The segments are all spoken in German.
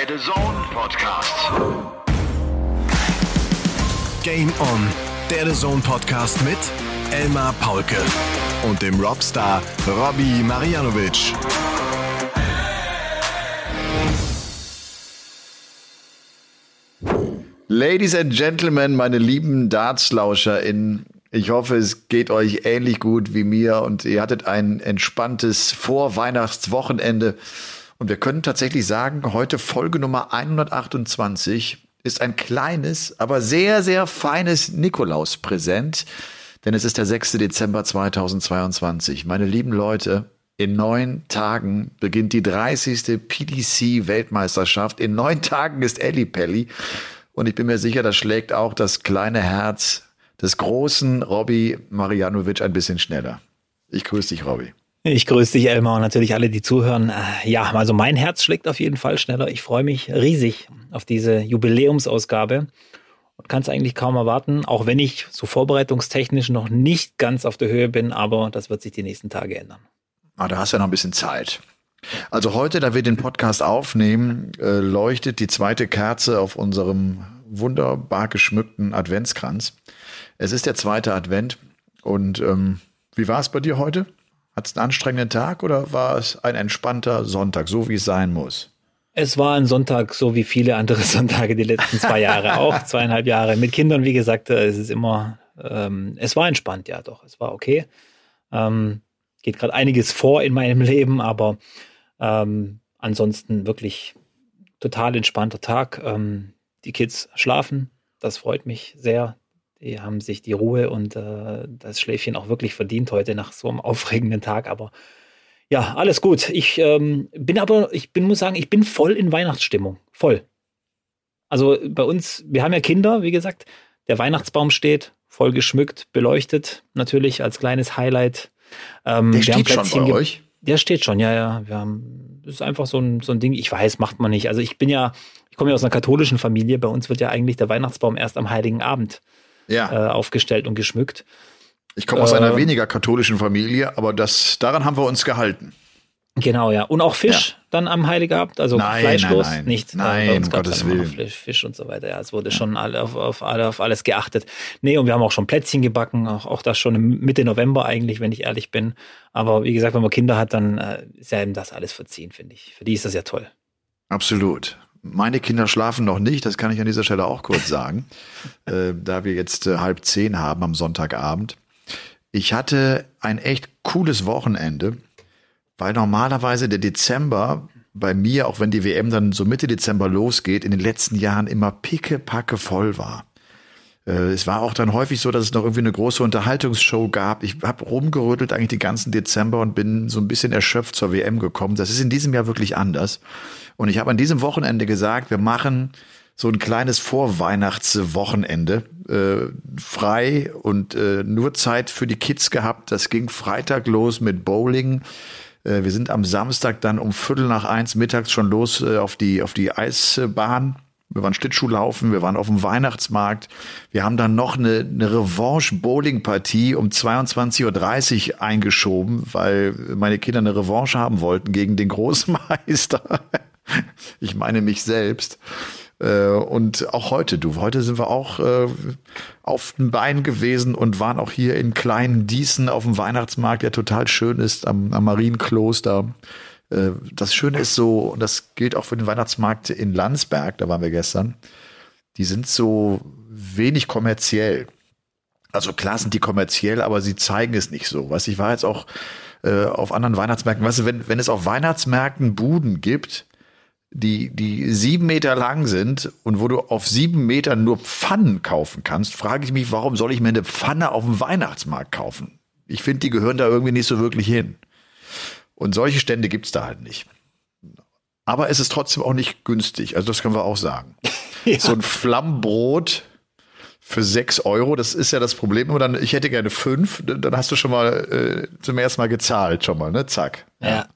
Der The Zone Podcast. Game On, der The Zone Podcast mit Elmar Paulke und dem Robstar Robbie Marianovic. Ladies and Gentlemen, meine lieben DartslauscherInnen, ich hoffe, es geht euch ähnlich gut wie mir und ihr hattet ein entspanntes Vorweihnachtswochenende. Und wir können tatsächlich sagen, heute Folge Nummer 128 ist ein kleines, aber sehr, sehr feines Nikolauspräsent, denn es ist der 6. Dezember 2022. Meine lieben Leute, in neun Tagen beginnt die 30. PDC-Weltmeisterschaft. In neun Tagen ist Elli Pelli. Und ich bin mir sicher, das schlägt auch das kleine Herz des großen Robby Marianovic ein bisschen schneller. Ich grüße dich, Robby. Ich grüße dich, Elmar, und natürlich alle, die zuhören. Äh, ja, also mein Herz schlägt auf jeden Fall schneller. Ich freue mich riesig auf diese Jubiläumsausgabe und kann es eigentlich kaum erwarten, auch wenn ich so vorbereitungstechnisch noch nicht ganz auf der Höhe bin, aber das wird sich die nächsten Tage ändern. Ah, da hast du ja noch ein bisschen Zeit. Also heute, da wir den Podcast aufnehmen, äh, leuchtet die zweite Kerze auf unserem wunderbar geschmückten Adventskranz. Es ist der zweite Advent und ähm, wie war es bei dir heute? Hat es einen anstrengenden Tag oder war es ein entspannter Sonntag, so wie es sein muss? Es war ein Sonntag, so wie viele andere Sonntage die letzten zwei Jahre, auch zweieinhalb Jahre. Mit Kindern, wie gesagt, äh, es ist immer, ähm, es war entspannt, ja doch, es war okay. Ähm, geht gerade einiges vor in meinem Leben, aber ähm, ansonsten wirklich total entspannter Tag. Ähm, die Kids schlafen, das freut mich sehr. Die haben sich die Ruhe und äh, das Schläfchen auch wirklich verdient heute nach so einem aufregenden Tag. Aber ja, alles gut. Ich ähm, bin aber, ich bin, muss sagen, ich bin voll in Weihnachtsstimmung. Voll. Also bei uns, wir haben ja Kinder, wie gesagt. Der Weihnachtsbaum steht, voll geschmückt, beleuchtet, natürlich als kleines Highlight. Ähm, der steht schon bei euch? Der steht schon, ja, ja. Wir haben, das ist einfach so ein, so ein Ding. Ich weiß, macht man nicht. Also ich bin ja, ich komme ja aus einer katholischen Familie. Bei uns wird ja eigentlich der Weihnachtsbaum erst am Heiligen Abend ja. äh, aufgestellt und geschmückt. Ich komme aus äh, einer weniger katholischen Familie, aber das, daran haben wir uns gehalten. Genau, ja. Und auch Fisch ja. dann am Heiligabend, also nein, fleischlos, nein, nein. nicht. Nein, äh, Gottes Willen. Fisch, Fisch und so weiter. Ja, es wurde ja. schon alle auf, auf, alle, auf alles geachtet. Nee, und wir haben auch schon Plätzchen gebacken, auch, auch das schon Mitte November eigentlich, wenn ich ehrlich bin. Aber wie gesagt, wenn man Kinder hat, dann äh, ist ja eben das alles verziehen, finde ich. Für die ist das ja toll. Absolut. Meine Kinder schlafen noch nicht, das kann ich an dieser Stelle auch kurz sagen, äh, da wir jetzt äh, halb zehn haben am Sonntagabend. Ich hatte ein echt cooles Wochenende weil normalerweise der Dezember bei mir, auch wenn die WM dann so Mitte Dezember losgeht, in den letzten Jahren immer pickepacke voll war. Äh, es war auch dann häufig so, dass es noch irgendwie eine große Unterhaltungsshow gab. Ich habe rumgerüttelt eigentlich den ganzen Dezember und bin so ein bisschen erschöpft zur WM gekommen. Das ist in diesem Jahr wirklich anders. Und ich habe an diesem Wochenende gesagt, wir machen so ein kleines Vorweihnachtswochenende äh, frei und äh, nur Zeit für die Kids gehabt. Das ging Freitag los mit Bowling. Äh, wir sind am Samstag dann um Viertel nach eins mittags schon los äh, auf die, auf die Eisbahn. Wir waren Schlittschuhlaufen, wir waren auf dem Weihnachtsmarkt. Wir haben dann noch eine, eine Revanche-Bowling-Partie um 22.30 Uhr eingeschoben, weil meine Kinder eine Revanche haben wollten gegen den Großmeister. ich meine mich selbst. Äh, und auch heute, du, heute sind wir auch äh, auf den Beinen gewesen und waren auch hier in kleinen Diesen auf dem Weihnachtsmarkt, der total schön ist, am, am Marienkloster. Äh, das Schöne ist so, und das gilt auch für den Weihnachtsmarkt in Landsberg, da waren wir gestern, die sind so wenig kommerziell. Also klar sind die kommerziell, aber sie zeigen es nicht so. Weißt, ich war jetzt auch äh, auf anderen Weihnachtsmärkten. Weißt du, wenn, wenn es auf Weihnachtsmärkten Buden gibt, die, die sieben Meter lang sind und wo du auf sieben Metern nur Pfannen kaufen kannst, frage ich mich, warum soll ich mir eine Pfanne auf dem Weihnachtsmarkt kaufen? Ich finde, die gehören da irgendwie nicht so wirklich hin. Und solche Stände gibt's da halt nicht. Aber es ist trotzdem auch nicht günstig. Also das können wir auch sagen. Ja. So ein Flammbrot für sechs Euro, das ist ja das Problem. Aber dann, ich hätte gerne fünf, dann hast du schon mal äh, zum ersten Mal gezahlt, schon mal, ne? Zack. Ja. ja.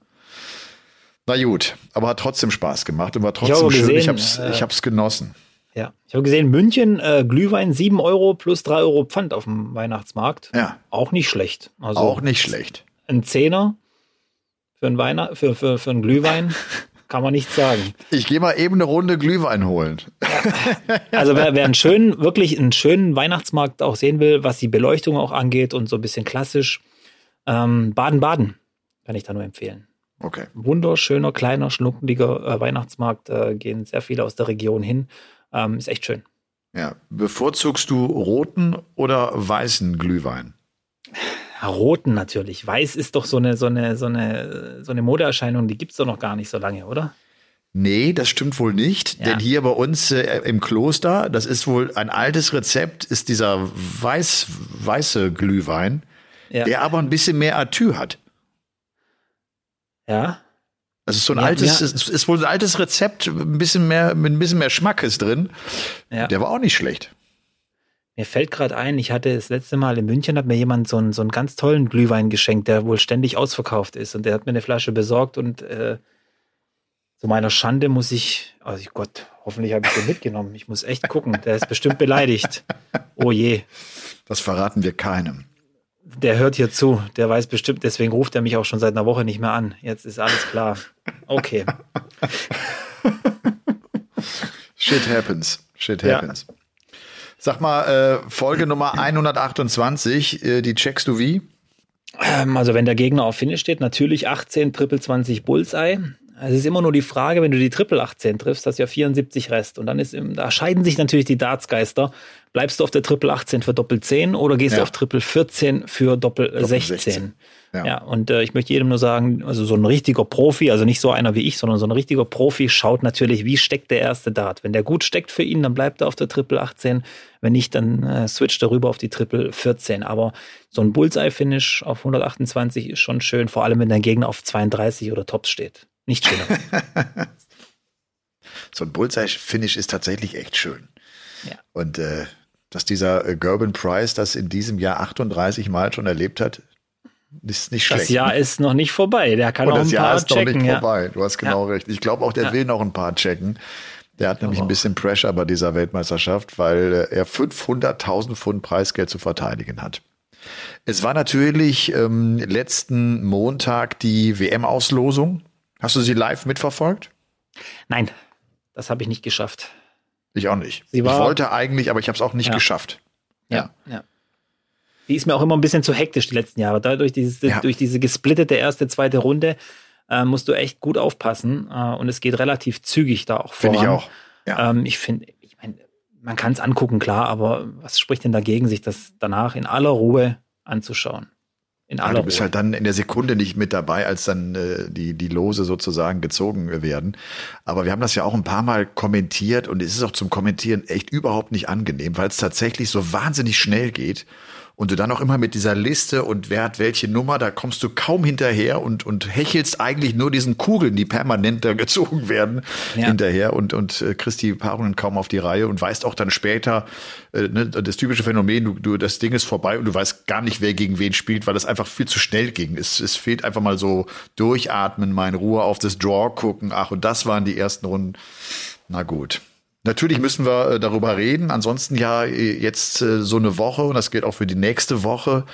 Na gut, aber hat trotzdem Spaß gemacht und war trotzdem ich schön. Gesehen, ich hab's, äh, ich hab's genossen. Ja, ich habe gesehen, München, äh, Glühwein 7 Euro plus 3 Euro Pfand auf dem Weihnachtsmarkt. Ja. Auch nicht schlecht. Also auch nicht schlecht. Ein Zehner für einen, Weihnacht, für, für, für einen Glühwein kann man nicht sagen. Ich gehe mal eben eine Runde Glühwein holen. Also wer, wer einen schönen, wirklich einen schönen Weihnachtsmarkt auch sehen will, was die Beleuchtung auch angeht und so ein bisschen klassisch, ähm, Baden-Baden kann ich da nur empfehlen. Okay. Wunderschöner, kleiner, schnuckeliger äh, Weihnachtsmarkt, äh, gehen sehr viele aus der Region hin. Ähm, ist echt schön. Ja. Bevorzugst du roten oder weißen Glühwein? Roten natürlich. Weiß ist doch so eine, so eine, so eine, so eine Modeerscheinung, die gibt es doch noch gar nicht so lange, oder? Nee, das stimmt wohl nicht. Ja. Denn hier bei uns äh, im Kloster, das ist wohl ein altes Rezept, ist dieser weiß, weiße Glühwein, Ja. der aber ein bisschen mehr Atü hat. Ja. Das ist so ein Ja, altes, ist, ist wohl ein altes Rezept, ein bisschen mehr, mit ein bisschen mehr Schmackes drin. ja. Der war auch nicht schlecht. Mir fällt gerade ein, ich hatte das letzte Mal in München, hat mir jemand so einen, so einen ganz tollen Glühwein geschenkt, der wohl ständig ausverkauft ist. Und der hat mir eine Flasche besorgt und äh, zu meiner Schande muss ich, also Gott, hoffentlich habe ich den mitgenommen. Ich muss echt gucken. Der ist bestimmt beleidigt. Oh je. Das verraten wir keinem. Der hört hier zu. Der weiß bestimmt, deswegen ruft er mich auch schon seit einer Woche nicht mehr an. Jetzt ist alles klar. Okay. Shit happens. Shit Ja. Sag mal, äh, Folge Nummer 128, äh, die checkst du wie? Ähm, also wenn der Gegner auf Finish steht, natürlich 18, Triple 20 Bullseye. Es ist immer nur die Frage, wenn du die Triple 18 triffst, hast du ja 74 Rest. Und dann ist, im- da scheiden sich natürlich die Dartsgeister. Bleibst du auf der Triple 18 für Doppel 10 oder gehst Ja. du auf Triple 14 für Doppel, Doppel 16? 16. Ja. Ja. und äh, ich möchte jedem nur sagen, also so ein richtiger Profi, also nicht so einer wie ich, sondern so ein richtiger Profi schaut natürlich, wie steckt der erste Dart. Wenn der gut steckt für ihn, dann bleibt er auf der Triple 18. Wenn nicht, dann äh, switcht er rüber auf die Triple 14. Aber so ein Bullseye-Finish auf 128 ist schon schön, vor allem wenn der Gegner auf 32 oder Tops steht. Nicht schöner. So ein Bullseye-Finish ist tatsächlich echt schön. Ja. Und äh, dass dieser äh, Gerben Price das in diesem Jahr 38 Mal schon erlebt hat, ist nicht schlecht. Das Jahr ist noch nicht vorbei. Der kann Und auch das ein Jahr paar ist noch checken. nicht Ja. vorbei. Du hast genau recht. Ich glaube auch, der Ja. will noch ein paar checken. Der hat nämlich ein bisschen Pressure bei dieser Weltmeisterschaft, weil äh, er 500.000 Pfund Preisgeld zu verteidigen hat. Es war natürlich ähm, letzten Montag die WM-Auslosung. Hast du sie live mitverfolgt? Nein, das habe ich nicht geschafft. Ich auch nicht. Sie ich wollte eigentlich, aber ich habe es auch nicht Ja. geschafft. Ja, ja. Die ist mir auch immer ein bisschen zu hektisch die letzten Jahre. Dadurch diese, Ja. durch diese gesplittete erste, zweite Runde äh, musst du echt gut aufpassen. Äh, und es geht relativ zügig da auch voran. Finde ich auch. Ja. Ähm, ich finde, ich meine, man kann es angucken, klar, aber was spricht denn dagegen, sich das danach in aller Ruhe anzuschauen? In Ja, aller du bist Ruhe. halt dann in der Sekunde nicht mit dabei, als dann äh, die, die Lose sozusagen gezogen werden. Aber wir haben das ja auch ein paar Mal kommentiert und es ist auch zum Kommentieren echt überhaupt nicht angenehm, weil es tatsächlich so wahnsinnig schnell geht. Und du dann auch immer mit dieser Liste und wer hat welche Nummer, da kommst du kaum hinterher und, und hechelst eigentlich nur diesen Kugeln, die permanent da gezogen werden, Ja. hinterher und, und äh, kriegst die Paarungen kaum auf die Reihe und weißt auch dann später, äh, ne, das typische Phänomen, du, du, das Ding ist vorbei und du weißt gar nicht, wer gegen wen spielt, weil das einfach viel zu schnell ging. Es, es fehlt einfach mal so durchatmen, mal in Ruhe auf das Draw gucken. Ach, und das waren die ersten Runden. Na gut. Natürlich müssen wir äh, darüber reden. Ansonsten ja äh, jetzt äh, so eine Woche und das gilt auch für die nächste Woche,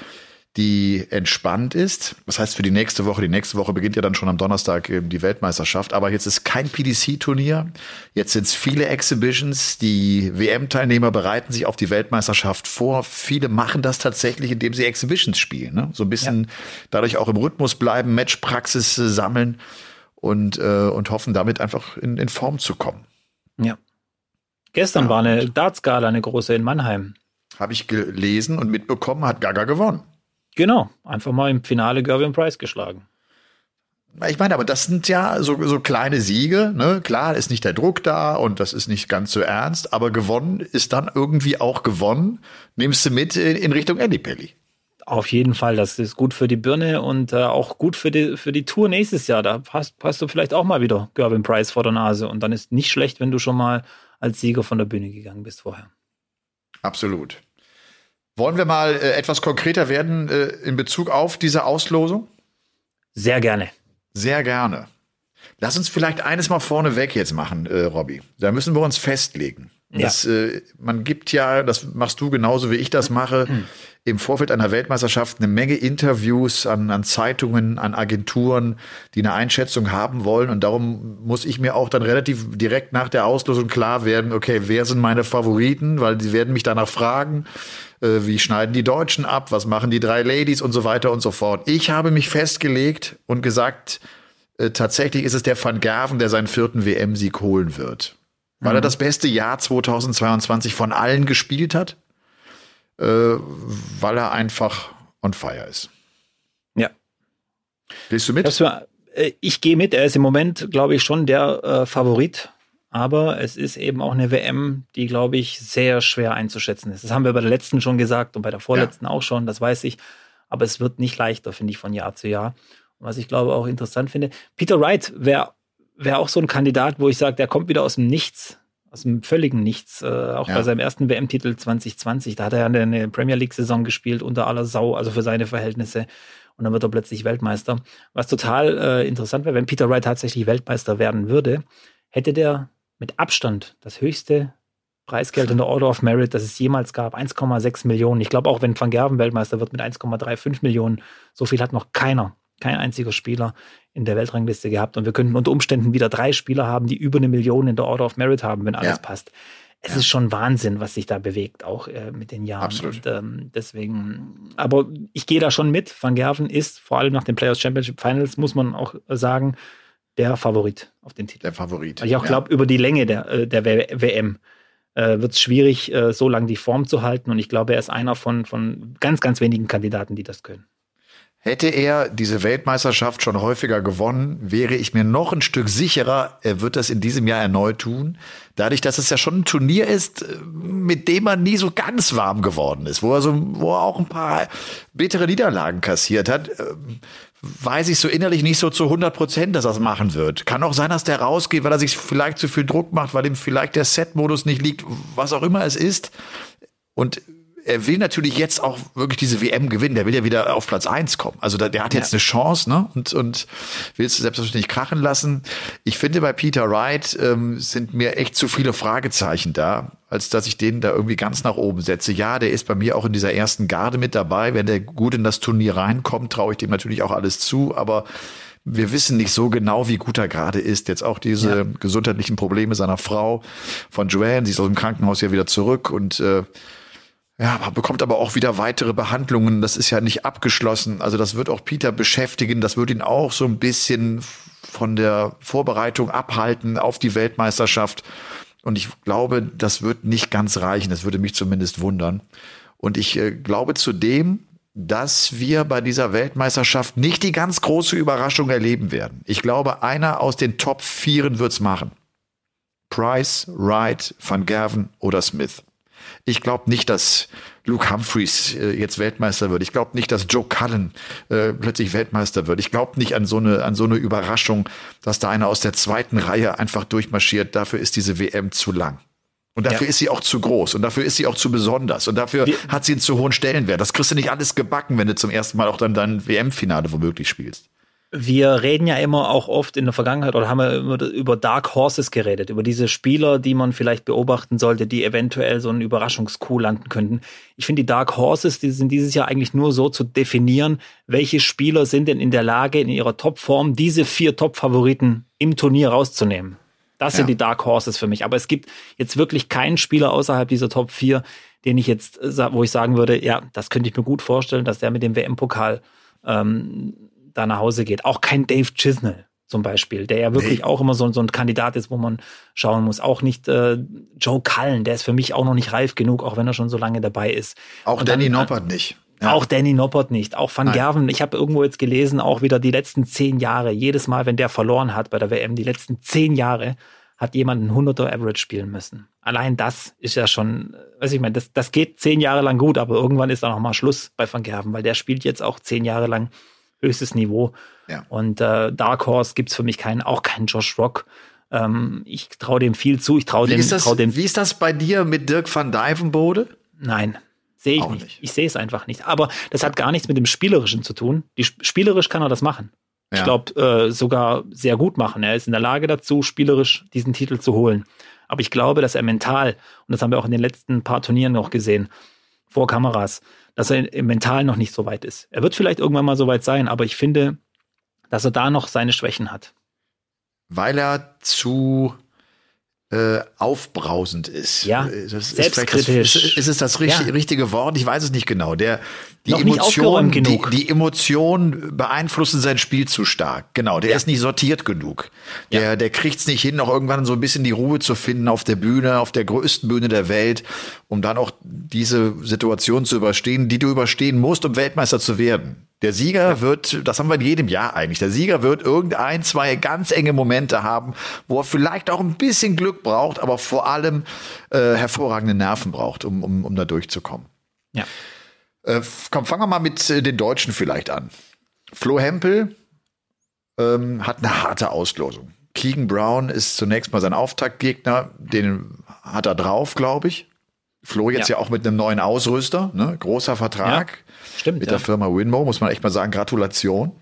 die entspannt ist. Was heißt für die nächste Woche? Die nächste Woche beginnt ja dann schon am Donnerstag eben die Weltmeisterschaft. Aber jetzt ist kein PDC-Turnier. Jetzt sind es viele Exhibitions. Die WM-Teilnehmer bereiten sich auf die Weltmeisterschaft vor. Viele machen das tatsächlich, indem sie Exhibitions spielen. Ne? So ein bisschen dadurch auch im Rhythmus bleiben, Matchpraxis sammeln und, äh, und hoffen damit einfach in, in Form zu kommen. Ja. Gestern Ja, war eine Dartskala, eine große in Mannheim. Habe ich gelesen und mitbekommen, hat Gaga gewonnen. Genau, einfach mal im Finale Gervin Price geschlagen. Ich meine, aber das sind ja so, so kleine Siege. Ne? Klar ist nicht der Druck da und das ist nicht ganz so ernst, aber gewonnen ist dann irgendwie auch gewonnen. Nimmst du mit in, in Richtung Andy Pelli. Auf jeden Fall, das ist gut für die Birne und äh, auch gut für die, für die Tour nächstes Jahr. Da hast, hast du vielleicht auch mal wieder Gervin Price vor der Nase und dann ist nicht schlecht, wenn du schon mal als Sieger von der Bühne gegangen bist vorher. Absolut. Wollen wir mal äh, etwas konkreter werden äh, in Bezug auf diese Auslosung? Sehr gerne. Sehr gerne. Lass uns vielleicht eines mal vorneweg jetzt machen, äh, Robby. Da müssen wir uns festlegen. Das, äh, man gibt ja, das machst du genauso wie ich das mache, im Vorfeld einer Weltmeisterschaft eine Menge Interviews an, an Zeitungen, an Agenturen, die eine Einschätzung haben wollen. Und darum muss ich mir auch dann relativ direkt nach der Auslosung klar werden, okay, wer sind meine Favoriten? Weil die werden mich danach fragen, äh, wie schneiden die Deutschen ab, was machen die drei Ladies und so weiter und so fort. Ich habe mich festgelegt und gesagt, äh, tatsächlich ist es der Van Gerven, der seinen vierten WM-Sieg holen wird. Weil er das beste Jahr 2022 von allen gespielt hat, äh, weil er einfach on fire ist. Ja. Gehst du mit? War, äh, ich gehe mit. Er ist im Moment, glaube ich, schon der äh, Favorit. Aber es ist eben auch eine WM, die, glaube ich, sehr schwer einzuschätzen ist. Das haben wir bei der letzten schon gesagt und bei der vorletzten auch schon, das weiß ich. Aber es wird nicht leichter, finde ich, von Jahr zu Jahr. Und was ich glaube auch interessant finde, Peter Wright wäre wär auch so ein Kandidat, wo ich sage, der kommt wieder aus dem Nichts, aus dem völligen Nichts. Äh, auch Ja. bei seinem ersten WM-Titel 2020, da hat er ja eine, eine Premier League-Saison gespielt unter aller Sau, also für seine Verhältnisse. Und dann wird er plötzlich Weltmeister. Was total äh, interessant wäre, wenn Peter Wright tatsächlich Weltmeister werden würde, hätte der mit Abstand das höchste Preisgeld in der Order of Merit, das es jemals gab, 1,6 Millionen. Ich glaube auch, wenn Van Gerven Weltmeister wird mit 1,35 Millionen, so viel hat noch keiner, kein einziger Spieler in der Weltrangliste gehabt. Und wir könnten unter Umständen wieder drei Spieler haben, die über eine Million in der Order of Merit haben, wenn alles Ja. passt. Es ist schon Wahnsinn, was sich da bewegt, auch äh, mit den Jahren. Absolut. Und, ähm, deswegen, aber ich gehe da schon mit. Van Gerven ist vor allem nach den Players Championship Finals, muss man auch sagen, der Favorit auf den Titel. Der Favorit. Weil ich auch Ja. glaube, über die Länge der, äh, der W- WM äh, wird es schwierig, äh, so lange die Form zu halten. Und ich glaube, er ist einer von, von ganz, ganz wenigen Kandidaten, die das können. Hätte er diese Weltmeisterschaft schon häufiger gewonnen, wäre ich mir noch ein Stück sicherer, er wird das in diesem Jahr erneut tun. Dadurch, dass es ja schon ein Turnier ist, äh, mit dem man nie so ganz warm geworden ist, wo er so, wo er auch ein paar bittere Niederlagen kassiert hat, ähm, weiß ich so innerlich nicht so zu 100 Prozent, dass er es machen wird. Kann auch sein, dass der rausgeht, weil er sich vielleicht zu viel Druck macht, weil ihm vielleicht der Set-Modus nicht liegt, was auch immer es ist. Und er will natürlich jetzt auch wirklich diese WM gewinnen. Der will ja wieder auf Platz eins kommen. Also da, der hat jetzt eine Chance, ne? Und, und will es selbstverständlich krachen lassen. Ich finde, bei Peter Wright ähm, sind mir echt zu viele Fragezeichen da, als dass ich den da irgendwie ganz nach oben setze. Ja, der ist bei mir auch in dieser ersten Garde mit dabei. Wenn der gut in das Turnier reinkommt, traue ich dem natürlich auch alles zu. Aber wir wissen nicht so genau, wie gut er gerade ist. Jetzt auch diese Ja. gesundheitlichen Probleme seiner Frau von Joanne. Sie ist aus dem Krankenhaus ja wieder zurück und äh, ja, aber bekommt aber auch wieder weitere Behandlungen. Das ist ja nicht abgeschlossen. Also das wird auch Peter beschäftigen. Das wird ihn auch so ein bisschen von der Vorbereitung abhalten auf die Weltmeisterschaft. Und ich glaube, das wird nicht ganz reichen. Das würde mich zumindest wundern. Und ich äh, glaube zudem, dass wir bei dieser Weltmeisterschaft nicht die ganz große Überraschung erleben werden. Ich glaube, einer aus den Top Vieren wird's machen. Price, Wright, Van Gerven oder Smith. Ich glaube nicht, dass Luke Humphreys äh, jetzt Weltmeister wird. Ich glaube nicht, dass Joe Cullen äh, plötzlich Weltmeister wird. Ich glaube nicht an so eine an so eine Überraschung, dass da einer aus der zweiten Reihe einfach durchmarschiert. Dafür ist diese WM zu lang. Und dafür Ja. ist sie auch zu groß und dafür ist sie auch zu besonders und dafür Wir- hat sie einen zu hohen Stellenwert. Das kriegst du nicht alles gebacken, wenn du zum ersten Mal auch dann dein WM-Finale womöglich spielst. Wir reden ja immer auch oft in der Vergangenheit oder haben wir immer über Dark Horses geredet, über diese Spieler, die man vielleicht beobachten sollte, die eventuell so einen Überraschungskuh landen könnten. Ich finde, die Dark Horses, die sind dieses Jahr eigentlich nur so zu definieren, welche Spieler sind denn in der Lage, in ihrer Topform diese vier Top-Favoriten im Turnier rauszunehmen. Das sind Ja. die Dark Horses für mich. Aber es gibt jetzt wirklich keinen Spieler außerhalb dieser Top 4, den ich jetzt, wo ich sagen würde, ja, das könnte ich mir gut vorstellen, dass der mit dem WM-Pokal ähm, da nach Hause geht. Auch kein Dave Chisnell zum Beispiel, der ja wirklich Nee. auch immer so, so ein Kandidat ist, wo man schauen muss. Auch nicht äh, Joe Cullen, der ist für mich auch noch nicht reif genug, auch wenn er schon so lange dabei ist. Auch Und Danny dann- Noppert nicht. Ja. Auch Danny Noppert nicht, auch Van Nein. Gerven. Ich habe irgendwo jetzt gelesen, auch wieder die letzten zehn Jahre, jedes Mal, wenn der verloren hat bei der WM, die letzten zehn Jahre, hat jemand einen 100er Average spielen müssen. Allein das ist ja schon, äh, weiß ich meine, das, das geht zehn Jahre lang gut, aber irgendwann ist da noch mal Schluss bei Van Gerven, weil der spielt jetzt auch zehn Jahre lang höchstes Niveau. Ja. Und äh, Dark Horse gibt's für mich keinen, auch keinen Josh Rock. Ähm, ich traue dem viel zu. Ich traue Wie dem, ist, das, trau dem wie ist das bei dir mit Dirk van Dijvenbode? Nein, sehe ich nicht. nicht. Ich sehe es einfach nicht. Aber das hat gar nichts mit dem Spielerischen zu tun. Die, spielerisch kann er das machen. Ich ja. glaube, äh, sogar sehr gut machen. Er ist in der Lage dazu, spielerisch diesen Titel zu holen. Aber ich glaube, dass er mental, und das haben wir auch in den letzten paar Turnieren noch gesehen, vor Kameras, dass er im Mental noch nicht so weit ist. Er wird vielleicht irgendwann mal so weit sein, aber ich finde, dass er da noch seine Schwächen hat. Weil er zu äh, aufbrausend ist. Ja, äh, das selbstkritisch. Ist, das, ist, ist es das richtig, ja. richtige Wort? Ich weiß es nicht genau. Der, die Emotion, die, die Emotionen beeinflussen sein Spiel zu stark. Genau, der ja. ist nicht sortiert genug. Der, ja. der kriegt es nicht hin, noch irgendwann so ein bisschen die Ruhe zu finden auf der Bühne, auf der größten Bühne der Welt, um dann auch diese Situation zu überstehen, die du überstehen musst, um Weltmeister zu werden. Der Sieger ja. wird, das haben wir in jedem Jahr eigentlich, der Sieger wird irgendein, zwei ganz enge Momente haben, wo er vielleicht auch ein bisschen Glück braucht, aber vor allem äh, hervorragende Nerven braucht, um, um, um da durchzukommen. Ja. Äh, komm, fangen wir mal mit äh, den Deutschen vielleicht an. Flo Hempel ähm, hat eine harte Auslosung. Keegan Brown ist zunächst mal sein Auftaktgegner, den hat er drauf, glaube ich. Flo jetzt ja. ja. auch mit einem neuen Ausrüster, ne? großer Vertrag. Ja, stimmt. Mit ja. der Firma Winmo, muss man echt mal sagen, Gratulation.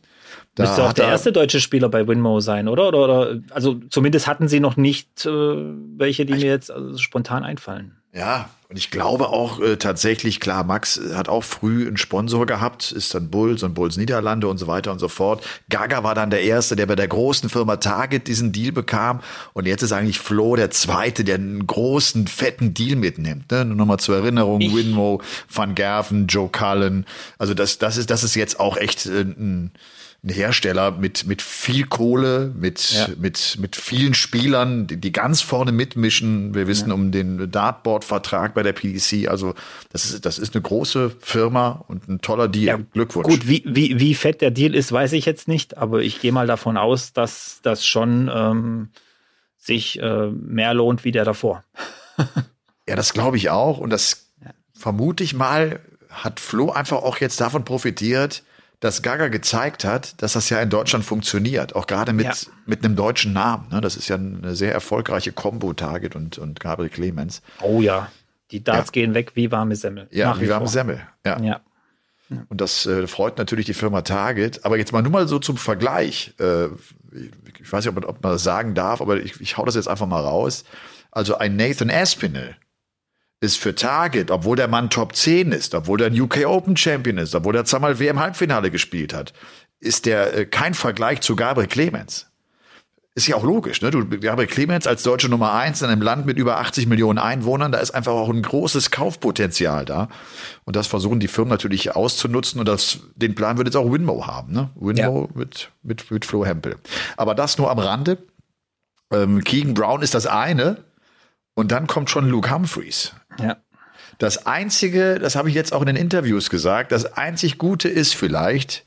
Da Müsste auch der erste deutsche Spieler bei Winmo sein, oder? oder? Oder, also zumindest hatten sie noch nicht äh, welche, die ich, mir jetzt also spontan einfallen. Ja, und ich glaube auch äh, tatsächlich, klar, Max hat auch früh einen Sponsor gehabt, ist dann Bulls und Bulls Niederlande und so weiter und so fort. Gaga war dann der Erste, der bei der großen Firma Target diesen Deal bekam. Und jetzt ist eigentlich Flo der Zweite, der einen großen, fetten Deal mitnimmt. Ne? Nur nochmal zur Erinnerung, ich. Winmo, Van Gerven, Joe Cullen. Also das, das, ist, das ist jetzt auch echt äh, ein ein Hersteller mit, mit viel Kohle, mit, ja. mit, mit vielen Spielern, die, die ganz vorne mitmischen. Wir wissen ja. um den Dartboard-Vertrag bei der PDC. Also, das ist, das ist eine große Firma und ein toller Deal. Ja, Glückwunsch. Gut, wie, wie, wie fett der Deal ist, weiß ich jetzt nicht, aber ich gehe mal davon aus, dass das schon ähm, sich äh, mehr lohnt wie der davor. ja, das glaube ich auch. Und das vermute ich mal, hat Flo einfach auch jetzt davon profitiert, dass Gaga gezeigt hat, dass das ja in Deutschland funktioniert, auch gerade mit, ja. mit einem deutschen Namen. Ne? Das ist ja eine sehr erfolgreiche Combo, Target und, und Gabriel Clemens. Oh ja, die Darts ja. gehen weg wie warme Semmel. Ja, wie, wie warme. Semmel. Ja. ja. Und das äh, freut natürlich die Firma Target. Aber jetzt mal nur mal so zum Vergleich. Äh, ich weiß nicht, ob man, ob man das sagen darf, aber ich, ich hau das jetzt einfach mal raus. Also ein Nathan Aspinall ist für Target, obwohl der Mann Top 10 ist, obwohl der UK Open Champion ist, obwohl der zweimal WM Halbfinale gespielt hat, ist der äh, kein Vergleich zu Gabriel Clemens. Ist ja auch logisch, ne? Du, Gabriel Clemens als deutsche Nummer eins in einem Land mit über 80 Millionen Einwohnern, da ist einfach auch ein großes Kaufpotenzial da. Und das versuchen die Firmen natürlich auszunutzen und das, den Plan wird jetzt auch Winmo haben, ne? Winmo ja. mit, mit, mit Flo Hempel. Aber das nur am Rande. Ähm, Keegan Brown ist das eine, und dann kommt schon Luke Humphreys. Ja. Das einzige, das habe ich jetzt auch in den Interviews gesagt, das einzig Gute ist vielleicht,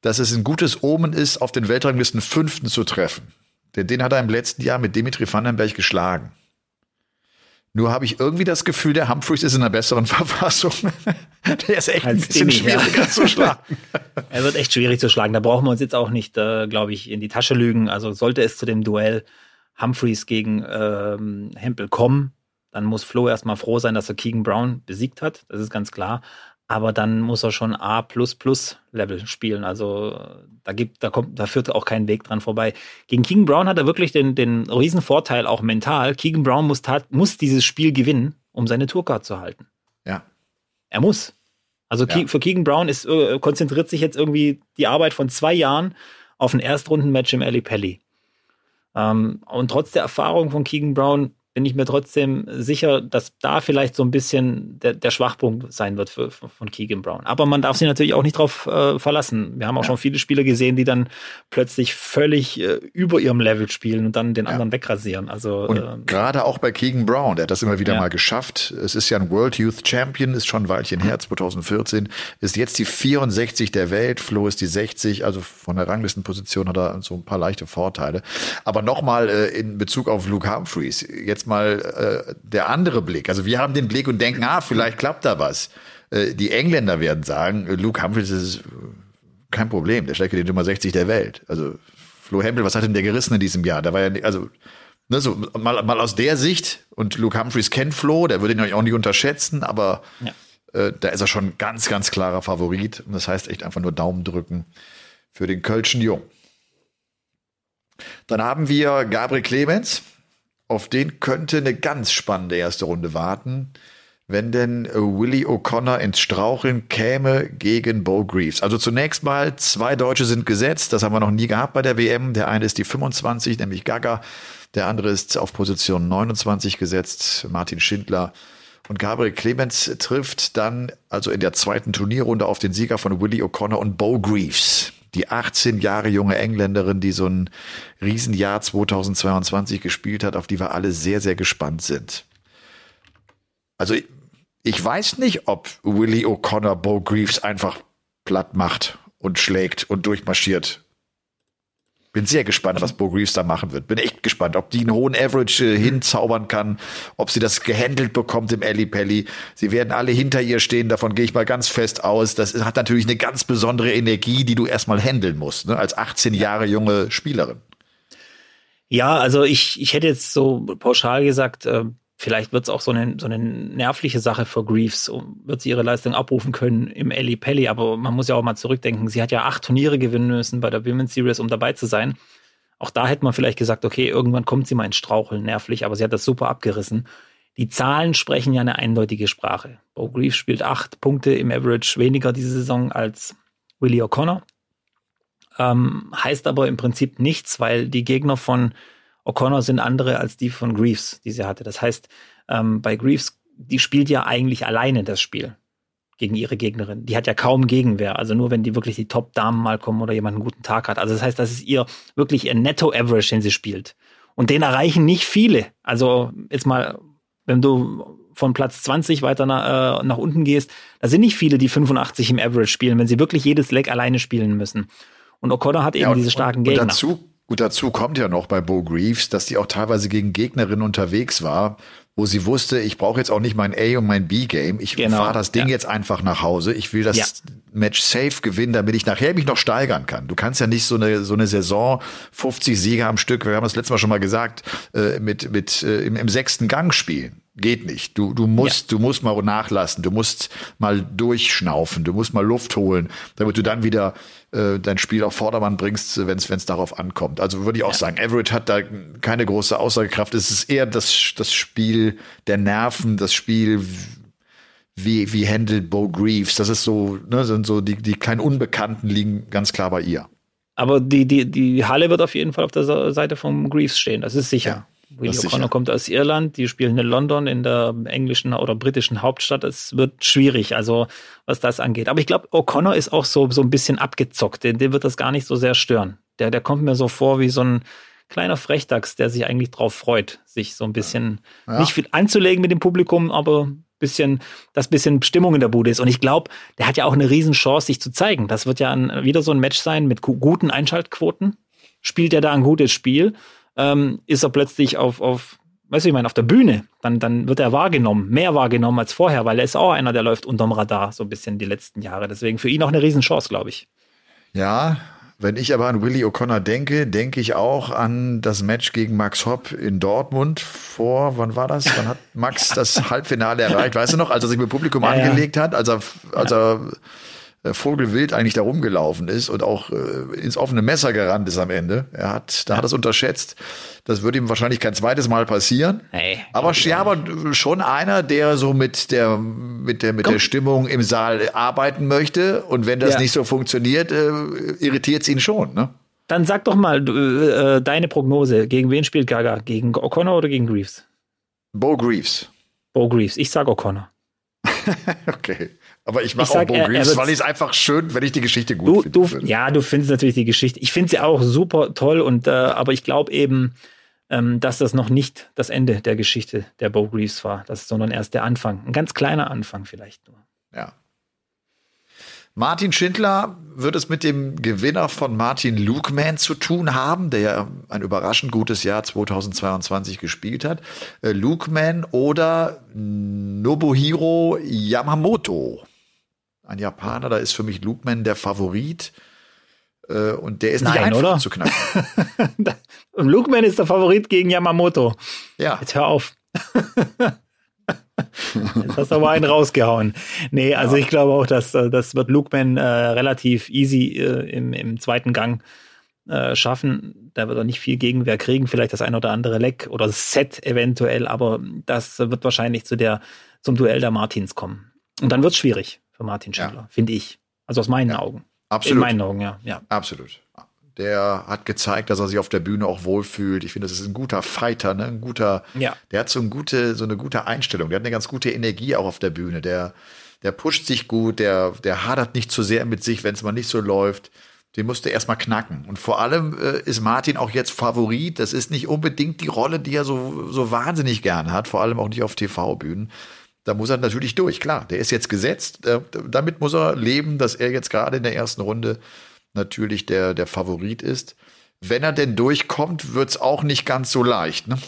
dass es ein gutes Omen ist, auf den Weltranglisten Fünften zu treffen. Denn den hat er im letzten Jahr mit Dimitri Vandenberg geschlagen. Nur habe ich irgendwie das Gefühl, der Humphreys ist in einer besseren Verfassung. der ist echt Als ein bisschen Demi, schwieriger ja. zu schlagen. er wird echt schwierig zu schlagen. Da brauchen wir uns jetzt auch nicht, äh, glaube ich, in die Tasche lügen. Also sollte es zu dem Duell Humphreys gegen ähm, Hempel kommen, dann muss Flo erstmal froh sein, dass er Keegan Brown besiegt hat. Das ist ganz klar. Aber dann muss er schon A Level spielen. Also da gibt, da kommt, da führt auch kein Weg dran vorbei. Gegen Keegan Brown hat er wirklich den, den riesen Vorteil, auch mental. Keegan Brown muss, tat, muss dieses Spiel gewinnen, um seine Tourcard zu halten. Ja. Er muss. Also ja. für Keegan Brown ist, äh, konzentriert sich jetzt irgendwie die Arbeit von zwei Jahren auf ein Erstrundenmatch im Ali Pelli. Ähm, und trotz der Erfahrung von Keegan Brown bin ich mir trotzdem sicher, dass da vielleicht so ein bisschen der, der Schwachpunkt sein wird für, von Keegan Brown. Aber man darf sich natürlich auch nicht drauf äh, verlassen. Wir haben auch ja. schon viele Spieler gesehen, die dann plötzlich völlig äh, über ihrem Level spielen und dann den ja. anderen wegrasieren. Also und äh, gerade auch bei Keegan Brown, der hat das immer wieder ja. mal geschafft. Es ist ja ein World Youth Champion, ist schon ein Weilchen her, 2014, ist jetzt die 64 der Welt. Flo ist die 60, also von der Ranglistenposition hat er so ein paar leichte Vorteile. Aber nochmal äh, in Bezug auf Luke Humphreys. Jetzt jetzt mal äh, der andere Blick. Also wir haben den Blick und denken, ah, vielleicht klappt da was. Äh, die Engländer werden sagen, äh, Luke Humphries ist kein Problem, der schlägt die Nummer 60 der Welt. Also Flo Hempel, was hat denn der gerissen in diesem Jahr? Da war ja, also ne, so mal, mal aus der Sicht und Luke Humphries kennt Flo, der würde ihn auch nicht unterschätzen, aber ja. äh, da ist er schon ganz, ganz klarer Favorit. Und das heißt echt einfach nur Daumen drücken für den Kölschen Jung. Dann haben wir Gabriel Clemens. Auf den könnte eine ganz spannende erste Runde warten, wenn denn Willie O'Connor ins Straucheln käme gegen Bo Greaves. Also zunächst mal, zwei Deutsche sind gesetzt. Das haben wir noch nie gehabt bei der WM. Der eine ist die 25, nämlich Gaga. Der andere ist auf Position 29 gesetzt, Martin Schindler. Und Gabriel Clemens trifft dann also in der zweiten Turnierrunde auf den Sieger von Willie O'Connor und Bo Greaves die 18 Jahre junge Engländerin, die so ein Riesenjahr 2022 gespielt hat, auf die wir alle sehr, sehr gespannt sind. Also ich weiß nicht, ob Willie O'Connor Bo Greaves einfach platt macht und schlägt und durchmarschiert. Bin sehr gespannt, was Bo Greaves da machen wird. Bin echt gespannt, ob die einen hohen Average äh, hinzaubern kann, ob sie das gehandelt bekommt im Ellie Pelli. Sie werden alle hinter ihr stehen, davon gehe ich mal ganz fest aus. Das hat natürlich eine ganz besondere Energie, die du erstmal handeln musst, ne? als 18 Jahre junge Spielerin. Ja, also ich, ich hätte jetzt so pauschal gesagt, äh, Vielleicht wird es auch so eine, so eine nervliche Sache für Greaves, wird sie ihre Leistung abrufen können im Ellie Pelli. Aber man muss ja auch mal zurückdenken, sie hat ja acht Turniere gewinnen müssen bei der Women's Series, um dabei zu sein. Auch da hätte man vielleicht gesagt, okay, irgendwann kommt sie mal ins Straucheln, nervlich, aber sie hat das super abgerissen. Die Zahlen sprechen ja eine eindeutige Sprache. Bo Greaves spielt acht Punkte im Average weniger diese Saison als Willie O'Connor. Ähm, heißt aber im Prinzip nichts, weil die Gegner von O'Connor sind andere als die von Greaves, die sie hatte. Das heißt, ähm, bei Greaves, die spielt ja eigentlich alleine das Spiel gegen ihre Gegnerin. Die hat ja kaum Gegenwehr. Also nur wenn die wirklich die Top-Damen mal kommen oder jemand einen guten Tag hat. Also das heißt, das ist ihr wirklich ihr Netto-Average, den sie spielt. Und den erreichen nicht viele. Also jetzt mal, wenn du von Platz 20 weiter nach, äh, nach unten gehst, da sind nicht viele, die 85 im Average spielen, wenn sie wirklich jedes Leg alleine spielen müssen. Und O'Connor hat eben ja, und, diese starken Gegner. Und dazu Gut, dazu kommt ja noch bei Bo Greaves, dass die auch teilweise gegen Gegnerinnen unterwegs war, wo sie wusste, ich brauche jetzt auch nicht mein A und mein B-Game. Ich genau, fahre das Ding ja. jetzt einfach nach Hause. Ich will das ja. Match safe gewinnen, damit ich nachher mich noch steigern kann. Du kannst ja nicht so eine, so eine Saison 50 Sieger am Stück, wir haben das letzte Mal schon mal gesagt, äh, mit, mit äh, im, im sechsten Gang spielen. Geht nicht. Du, du musst, ja. du musst mal nachlassen. Du musst mal durchschnaufen. Du musst mal Luft holen, damit du dann wieder äh, dein Spiel auf Vordermann bringst, wenn es darauf ankommt. Also würde ich auch ja. sagen, Average hat da keine große Aussagekraft. Es ist eher das, das Spiel der Nerven, das Spiel, wie, wie handelt Bo Greaves. Das ist so, ne, sind so die, die kleinen Unbekannten liegen ganz klar bei ihr. Aber die, die, die Halle wird auf jeden Fall auf der Seite von Greaves stehen, das ist sicher. Ja. Willie O'Connor kommt aus Irland, die spielen in London, in der englischen oder britischen Hauptstadt. Es wird schwierig, also was das angeht. Aber ich glaube, O'Connor ist auch so, so ein bisschen abgezockt. Den, den wird das gar nicht so sehr stören. Der, der kommt mir so vor wie so ein kleiner Frechdachs, der sich eigentlich drauf freut, sich so ein bisschen ja. nicht viel anzulegen mit dem Publikum, aber bisschen, dass bisschen Stimmung in der Bude ist. Und ich glaube, der hat ja auch eine Riesenchance, sich zu zeigen. Das wird ja ein, wieder so ein Match sein mit guten Einschaltquoten. Spielt er da ein gutes Spiel? Ähm, ist er plötzlich auf, auf weißt du, ich meine, auf der Bühne, dann, dann wird er wahrgenommen, mehr wahrgenommen als vorher, weil er ist auch einer, der läuft unterm Radar so ein bisschen die letzten Jahre. Deswegen für ihn auch eine Riesenchance, glaube ich. Ja, wenn ich aber an Willie O'Connor denke, denke ich auch an das Match gegen Max Hopp in Dortmund vor, wann war das? Wann hat Max das Halbfinale erreicht? Weißt du noch, als er sich mit Publikum ja, angelegt ja. hat, als er, als er äh, Vogelwild eigentlich da rumgelaufen ist und auch äh, ins offene Messer gerannt ist am Ende. Er hat, da hat er es unterschätzt. Das würde ihm wahrscheinlich kein zweites Mal passieren. Hey, aber ja, aber schon einer, der so mit der mit der mit Komm. der Stimmung im Saal arbeiten möchte. Und wenn das ja. nicht so funktioniert, äh, irritiert es ihn schon. Ne? Dann sag doch mal äh, deine Prognose. Gegen wen spielt Gaga? Gegen O'Connor oder gegen Greaves? Bo Greaves. Bo Greaves. Ich sag O'Connor. okay. Aber ich mache auch Bo Greaves, weil ich es einfach schön, wenn ich die Geschichte gut du, finde. ja, du findest natürlich die Geschichte. Ich finde sie auch super toll und äh, aber ich glaube eben, ähm, dass das noch nicht das Ende der Geschichte der Bo Greaves war, das, sondern erst der Anfang. Ein ganz kleiner Anfang vielleicht nur. Ja. Martin Schindler wird es mit dem Gewinner von Martin Lukeman zu tun haben, der ja ein überraschend gutes Jahr 2022 gespielt hat. Äh, Lukeman oder Nobuhiro Yamamoto ein Japaner, da ist für mich Lukeman der Favorit. Äh, und der ist Nein, nicht einfach oder? zu knacken. Lukeman ist der Favorit gegen Yamamoto. Ja. Jetzt hör auf. Jetzt hast du aber einen rausgehauen. Nee, also ja. ich glaube auch, dass äh, das wird Lukeman äh, relativ easy äh, im, im zweiten Gang äh, schaffen. Da wird er nicht viel Gegenwehr kriegen, vielleicht das ein oder andere Leck oder Set eventuell, aber das wird wahrscheinlich zu der, zum Duell der Martins kommen. Und dann wird es schwierig für Martin Schindler, ja. finde ich. Also aus meinen ja. Augen. Absolut. In meinen Augen, ja. ja. Absolut. Der hat gezeigt, dass er sich auf der Bühne auch wohlfühlt. Ich finde, das ist ein guter Fighter, ne? ein guter, ja. der hat so, eine gute, so eine gute Einstellung. Der hat eine ganz gute Energie auch auf der Bühne. Der, der pusht sich gut, der, der hadert nicht zu sehr mit sich, wenn es mal nicht so läuft. Den musste erstmal knacken. Und vor allem äh, ist Martin auch jetzt Favorit. Das ist nicht unbedingt die Rolle, die er so, so wahnsinnig gern hat, vor allem auch nicht auf TV-Bühnen. Da muss er natürlich durch, klar. Der ist jetzt gesetzt. Äh, damit muss er leben, dass er jetzt gerade in der ersten Runde natürlich der, der Favorit ist. Wenn er denn durchkommt, wird es auch nicht ganz so leicht. Ne?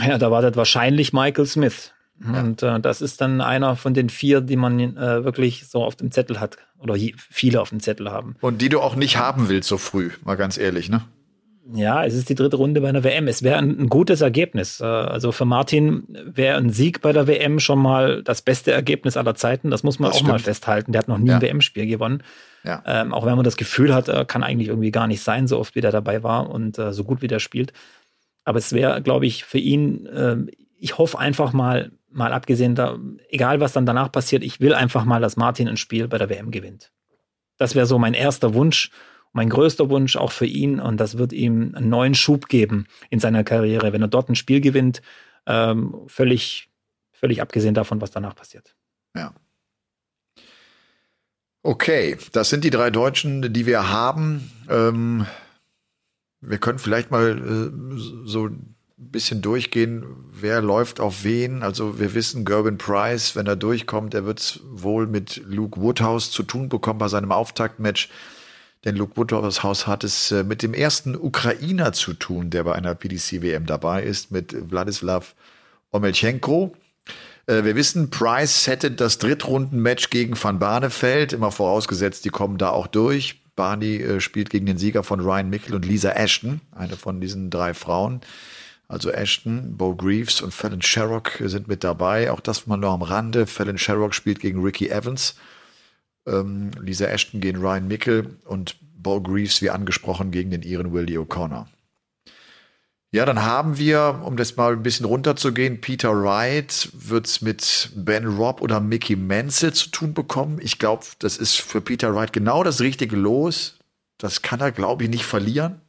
Ja, da wartet wahrscheinlich Michael Smith. Ja. Und äh, das ist dann einer von den vier, die man äh, wirklich so auf dem Zettel hat. Oder viele auf dem Zettel haben. Und die du auch nicht haben willst so früh, mal ganz ehrlich, ne? Ja, es ist die dritte Runde bei einer WM. Es wäre ein, ein, gutes Ergebnis. Äh, also für Martin wäre ein Sieg bei der WM schon mal das beste Ergebnis aller Zeiten. Das muss man das auch stimmt. mal festhalten. Der hat noch nie ja. ein WM-Spiel gewonnen. Ja. Ähm, auch wenn man das Gefühl hat, er kann eigentlich irgendwie gar nicht sein, so oft wie der dabei war und äh, so gut wie der spielt. Aber es wäre, glaube ich, für ihn, äh, ich hoffe einfach mal, mal abgesehen da, egal was dann danach passiert, ich will einfach mal, dass Martin ein Spiel bei der WM gewinnt. Das wäre so mein erster Wunsch mein größter Wunsch auch für ihn und das wird ihm einen neuen Schub geben in seiner Karriere, wenn er dort ein Spiel gewinnt, ähm, völlig, völlig abgesehen davon, was danach passiert. Ja. Okay, das sind die drei Deutschen, die wir haben. Ähm, wir können vielleicht mal äh, so ein bisschen durchgehen, wer läuft auf wen. Also wir wissen, Gerben Price, wenn er durchkommt, er wird es wohl mit Luke Woodhouse zu tun bekommen bei seinem Auftaktmatch. Denn Luke Woodhouse Haus hat es äh, mit dem ersten Ukrainer zu tun, der bei einer PDC-WM dabei ist, mit Wladislav Omelchenko. Äh, wir wissen, Price hätte das Drittrunden-Match gegen Van Barneveld, immer vorausgesetzt, die kommen da auch durch. Barney äh, spielt gegen den Sieger von Ryan Mickel und Lisa Ashton, eine von diesen drei Frauen. Also Ashton, Bo Greaves und Fallon Sherrock sind mit dabei. Auch das mal nur am Rande. Fallon Sherrock spielt gegen Ricky Evans ähm, Lisa Ashton gegen Ryan Mickel und Bo Greaves, wie angesprochen, gegen den Iren Willie O'Connor. Ja, dann haben wir, um das mal ein bisschen runterzugehen, Peter Wright wird es mit Ben Robb oder Mickey Menzel zu tun bekommen. Ich glaube, das ist für Peter Wright genau das richtige Los. Das kann er, glaube ich, nicht verlieren.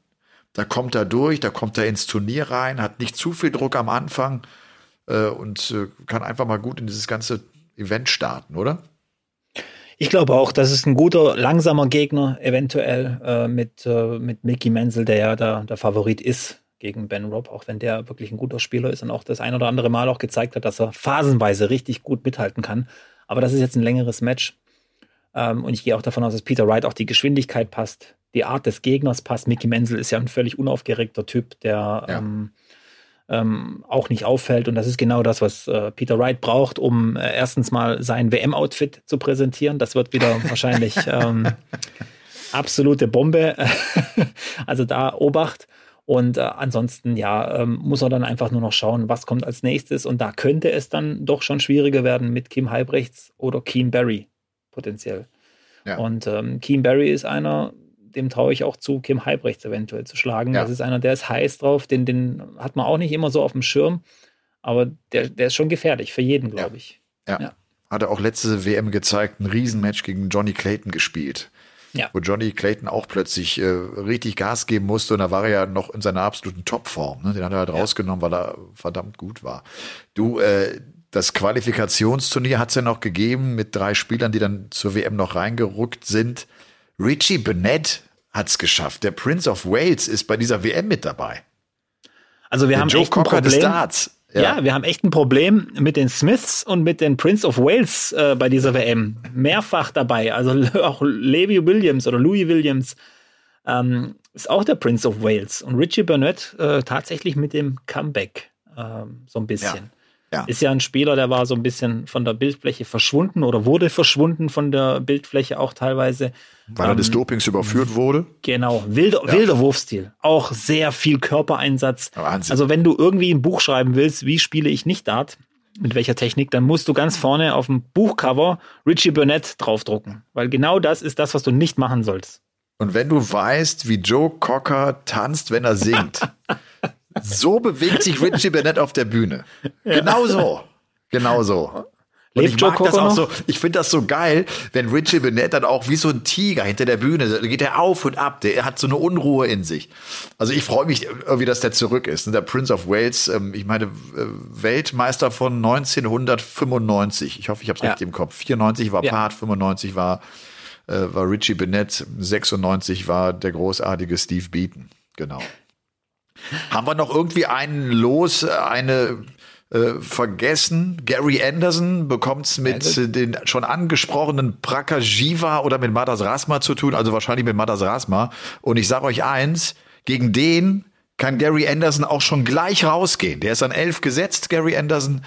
Da kommt er durch, da kommt er ins Turnier rein, hat nicht zu viel Druck am Anfang äh, und äh, kann einfach mal gut in dieses ganze Event starten, oder? Ich glaube auch, das ist ein guter, langsamer Gegner, eventuell äh, mit, äh, mit Mickey Menzel, der ja der, der Favorit ist gegen Ben Robb, auch wenn der wirklich ein guter Spieler ist und auch das ein oder andere Mal auch gezeigt hat, dass er phasenweise richtig gut mithalten kann. Aber das ist jetzt ein längeres Match. Ähm, und ich gehe auch davon aus, dass Peter Wright auch die Geschwindigkeit passt, die Art des Gegners passt. Mickey Menzel ist ja ein völlig unaufgeregter Typ, der ja. ähm, ähm, auch nicht auffällt. Und das ist genau das, was äh, Peter Wright braucht, um äh, erstens mal sein WM-Outfit zu präsentieren. Das wird wieder wahrscheinlich ähm, absolute Bombe. also da Obacht. Und äh, ansonsten, ja, ähm, muss er dann einfach nur noch schauen, was kommt als nächstes. Und da könnte es dann doch schon schwieriger werden mit Kim Halbrechts oder Keen Barry potenziell. Ja. Und ähm, Keen Barry ist einer, dem traue ich auch zu, Kim Halbrechts eventuell zu schlagen. Ja. Das ist einer, der ist heiß drauf, den, den hat man auch nicht immer so auf dem Schirm, aber der, der ist schon gefährlich für jeden, glaube ich. Ja. ja. Hat er auch letzte WM gezeigt, ein Riesenmatch gegen Johnny Clayton gespielt. Ja. Wo Johnny Clayton auch plötzlich äh, richtig Gas geben musste und da war er ja noch in seiner absoluten Topform. Ne? Den hat er halt rausgenommen, weil er verdammt gut war. Du, äh, das Qualifikationsturnier hat es ja noch gegeben mit drei Spielern, die dann zur WM noch reingerückt sind. Richie Burnett hat es geschafft. Der Prince of Wales ist bei dieser WM mit dabei. Also wir Der haben Joe echt Cocker ein Problem. des Darts. Ja. ja. wir haben echt ein Problem mit den Smiths und mit den Prince of Wales äh, bei dieser WM. Mehrfach dabei. Also auch Levi Williams oder Louis Williams ähm, ist auch der Prince of Wales. Und Richie Burnett äh, tatsächlich mit dem Comeback ähm, so ein bisschen. Ja. Ja. Ist ja ein Spieler, der war so ein bisschen von der Bildfläche verschwunden oder wurde verschwunden von der Bildfläche auch teilweise. Weil er des ähm, Dopings überführt wurde? Genau, wilder, ja. wilder Wurfstil. Auch sehr viel Körpereinsatz. Wahnsinn. Also wenn du irgendwie ein Buch schreiben willst, wie spiele ich nicht Dart, mit welcher Technik, dann musst du ganz vorne auf dem Buchcover Richie Burnett draufdrucken. Weil genau das ist das, was du nicht machen sollst. und wenn du weißt, wie Joe Cocker tanzt, wenn er singt, so bewegt sich Richie Bennett auf der Bühne. Ja. Genau so. Genau so. Und ich mag das auch so, ich finde das so geil, wenn Richie Bennett dann auch wie so ein Tiger hinter der Bühne, da geht er auf und ab, der hat so eine Unruhe in sich. Also ich freue mich irgendwie, dass der zurück ist. Der Prince of Wales, ähm, ich meine, äh, Weltmeister von 1995. Ich hoffe, ich habe es ja. richtig im Kopf. 94 war ja. Part, 95 war, äh, war Richie Bennett, 96 war der großartige Steve Beaton. Genau. Haben wir noch irgendwie einen los, äh, eine äh, vergessen. Gary Anderson bekommt es mit also, den schon angesprochenen Prakajiva oder mit Madas Rasma zu tun, also wahrscheinlich mit Madas Rasma. Und ich sage euch eins, gegen den kann Gary Anderson auch schon gleich rausgehen. Der ist an elf gesetzt, Gary Anderson.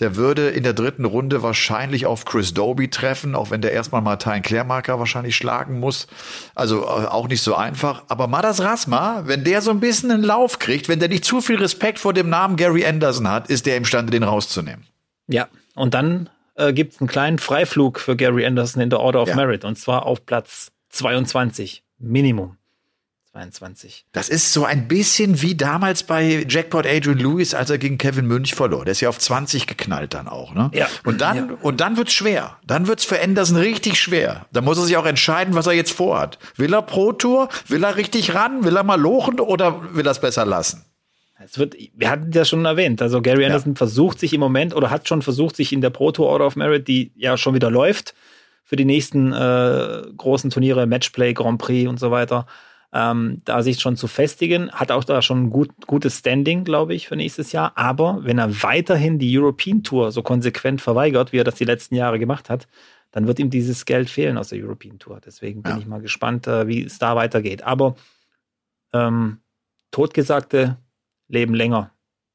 Der würde in der dritten Runde wahrscheinlich auf Chris Doby treffen, auch wenn der erstmal Martin Klärmarker wahrscheinlich schlagen muss. Also äh, auch nicht so einfach. Aber Madas Rasma, wenn der so ein bisschen einen Lauf kriegt, wenn der nicht zu viel Respekt vor dem Namen Gary Anderson hat, ist der imstande, den rauszunehmen. Ja, und dann äh, gibt es einen kleinen Freiflug für Gary Anderson in der Order of ja. Merit und zwar auf Platz 22 Minimum. 22. Das ist so ein bisschen wie damals bei Jackpot Adrian Lewis, als er gegen Kevin Münch verlor. Der ist ja auf 20 geknallt dann auch, ne? Ja. Und dann, ja. und dann wird's schwer. Dann wird's für Anderson richtig schwer. Da muss er sich auch entscheiden, was er jetzt vorhat. Will er Pro Tour? Will er richtig ran? Will er mal lochen oder will er es besser lassen? Es wird, wir hatten ja schon erwähnt, also Gary Anderson ja. versucht sich im Moment oder hat schon versucht, sich in der Pro Tour Order of Merit, die ja schon wieder läuft, für die nächsten äh, großen Turniere, Matchplay, Grand Prix und so weiter, ähm, da sich schon zu festigen. Hat auch da schon ein gut, gutes Standing, glaube ich, für nächstes Jahr. Aber wenn er weiterhin die European Tour so konsequent verweigert, wie er das die letzten Jahre gemacht hat, dann wird ihm dieses Geld fehlen aus der European Tour. Deswegen bin ja. ich mal gespannt, äh, wie es da weitergeht. Aber ähm, Totgesagte leben länger,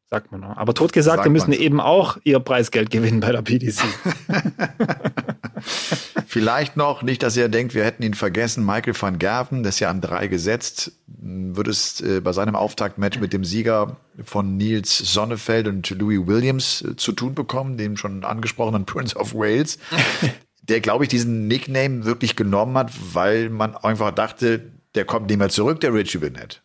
sagt man noch. Aber Totgesagte müssen eben auch ihr Preisgeld gewinnen bei der PDC. Vielleicht noch, nicht, dass ihr denkt, wir hätten ihn vergessen, Michael van Gerven, der ist ja an drei gesetzt, wird es äh, bei seinem Auftaktmatch mit dem Sieger von Nils Sonnefeld und Louis Williams äh, zu tun bekommen, dem schon angesprochenen Prince of Wales, der, glaube ich, diesen Nickname wirklich genommen hat, weil man einfach dachte, der kommt nicht mehr zurück, der Richie Bennett.